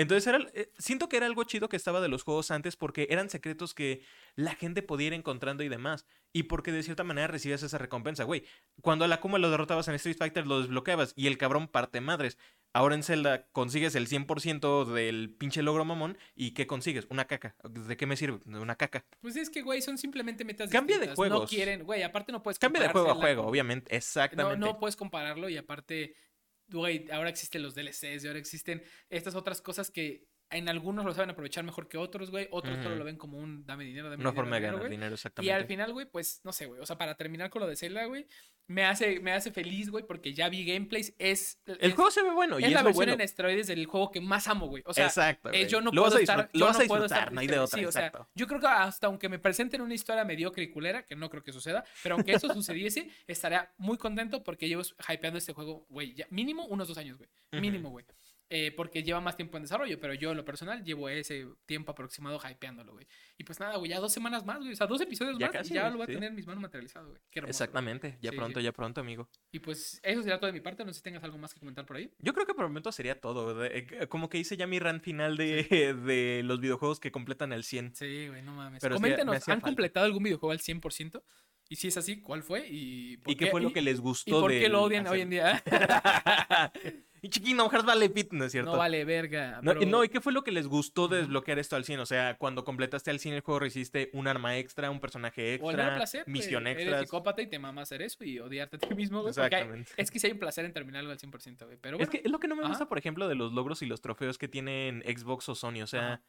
Entonces era, eh, siento que era algo chido que estaba de los juegos antes porque eran secretos que la gente podía ir encontrando y demás. Y porque de cierta manera recibías esa recompensa, güey. Cuando a la Kuma lo derrotabas en Street Fighter lo desbloqueabas y el cabrón parte madres. Ahora en Zelda consigues el 100% del pinche logro mamón y ¿qué consigues? Una caca. ¿De qué me sirve? Una caca. Pues es que, güey, son simplemente metas Cambia de distintas. No juegos. quieren, güey, aparte no puedes Cambia de juego a juego, con- obviamente. No, Exactamente. no puedes compararlo y aparte, güey, ahora existen los DLCs y ahora existen estas otras cosas que en algunos lo saben aprovechar mejor que otros, güey. Otros solo lo ven como un dame dinero, dame Una dinero, forma de ganar dinero, Y exactamente. al final, güey, pues, no sé, güey. O sea, para terminar con lo de Zelda, güey, me hace, me hace feliz, güey, porque ya vi gameplays. Es, El es- juego se ve bueno y es es, la versión bueno. en esteroides del juego que más amo, güey. O sea, Exacto. eh, yo no lo puedo estar, lo vas no a puedo estar no hay de otra, Sí, o sea, exacto. yo creo que hasta aunque me presenten una historia mediocre y culera, que no creo que suceda, pero aunque eso sucediese, estaría muy contento porque llevo hypeando este juego, güey, ya mínimo unos dos años, güey. Mínimo, güey. Eh, porque lleva más tiempo en desarrollo, pero yo en lo personal llevo ese tiempo aproximado hypeándolo, güey. Y pues nada, güey, ya dos semanas más, güey. O sea, dos episodios Ya más casi, y ya lo voy a tener en mis manos materializado, güey. Qué hermoso. güey. Exactamente. Ya Sí, pronto, sí. ya pronto, amigo. Y pues eso será todo de mi parte. No sé si tengas algo más que comentar por ahí. Yo creo que por el momento sería todo. de- eh, Como que hice ya mi run final de, de los videojuegos que completan el 100. Sí, güey, no mames. Pero Coméntenos, ¿han falta. completado algún videojuego al 100%? Y si es así, ¿cuál fue? ¿Y, por ¿Y qué fue lo y- que les ¿Y gustó por qué lo odian hacer- hoy en día? y Chiquino Hearts vale pit, ¿no es cierto? no vale verga. No, y pero- no, ¿y qué fue lo que les gustó de desbloquear esto al 100? O sea, cuando completaste al 100 el juego recibiste un arma extra, un personaje O el mero extra, placer, misión Eres extra. psicópata y te mama hacer eso y odiarte a ti mismo, güey. hay- Exactamente. es que sí hay un placer en terminar algo al 100%, güey. Pero Es que es lo que no me gusta, Ajá. por ejemplo, de los logros y los trofeos que tienen Xbox o Sony. O sea, Ajá.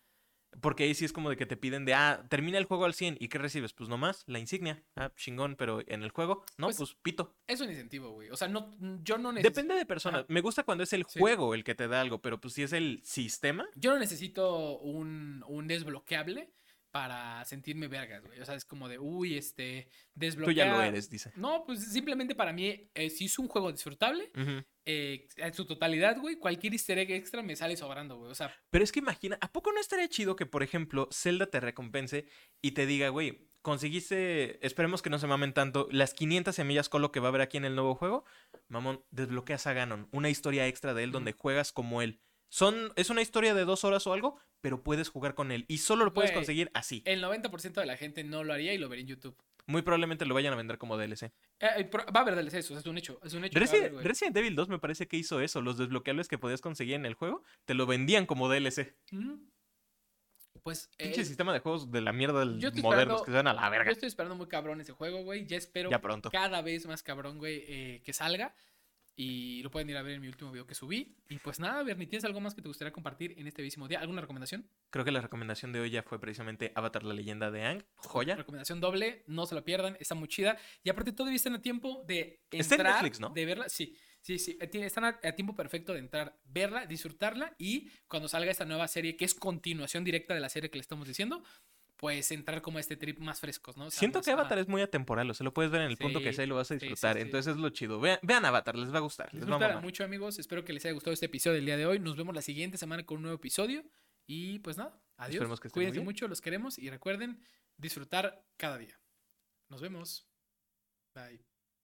Porque ahí sí es como de que te piden de, ah, termina el juego al 100 y ¿qué recibes? Pues nomás la insignia. Ah, chingón, pero en el juego, no, Pues, pues, pito. es un incentivo, güey. O sea, no, yo no necesito... Depende de personas. Me gusta cuando es el Sí. juego el que te da algo, pero pues si es el sistema, Yo no necesito un, un desbloqueable para sentirme vergas, güey. O sea, es como de, uy, este, tú desbloquea... ya lo eres, dice. No, pues simplemente para mí, eh, si es un juego disfrutable, eh, en su totalidad, güey, cualquier easter egg extra me sale sobrando, güey. O sea, Pero es que imagina, ¿a poco no estaría chido que, por ejemplo, Zelda te recompense y te diga, güey, conseguiste, esperemos que no se mamen tanto, las 500 semillas con lo que va a haber aquí en el nuevo juego? Mamón, desbloqueas a Ganon, una historia extra de él donde juegas como él. Son, es una historia de dos horas o algo, pero puedes jugar con él y solo lo puedes Güey, conseguir así. el 90% de la gente no lo haría y lo vería en YouTube. Muy probablemente lo vayan a vender como DLC. Eh, eh, va a haber DLC, eso es un hecho. Es un hecho. que va a Resident, haber, güey. Resident Evil 2 me parece que hizo eso. Los desbloqueables que podías conseguir en el juego te lo vendían como DLC. Ujú. Pues eh, Pinche sistema de juegos de la mierda del yo estoy modernos esperando- que se van a la yo verga. estoy esperando muy cabrón ese juego, güey. Ya espero Ya pronto. cada vez más cabrón, güey, eh, que salga. Y lo pueden ir a ver en mi último video que subí. Y pues nada, Bernie, ¿tienes algo más que te gustaría compartir en este bellísimo día? ¿Alguna recomendación? Creo que la recomendación de hoy ya fue precisamente Avatar la leyenda de Aang. Joya. Recomendación doble, no se lo pierdan, está muy chida. Y aparte todavía están a tiempo de Está en entrar, Netflix, ¿no? de verla. Sí, sí, sí. eh, Están a, a tiempo perfecto de entrar, verla, disfrutarla y cuando salga esta nueva serie, que es continuación directa de la serie que le estamos diciendo, pues entrar como a este trip más frescos, ¿no? O sea, Siento más- que. Avatar es muy atemporal, o sea, lo puedes ver en el punto que sea y lo vas a sí, disfrutar. sí. Entonces es lo chido. Vean, vean Avatar, les va a gustar. Les va a mucho, amigos. Espero que les haya gustado este episodio del día de hoy. Nos vemos la siguiente semana con un nuevo episodio. Y pues nada, adiós. Que Cuídense mucho, los queremos. Y recuerden disfrutar cada día. Nos vemos. Bye.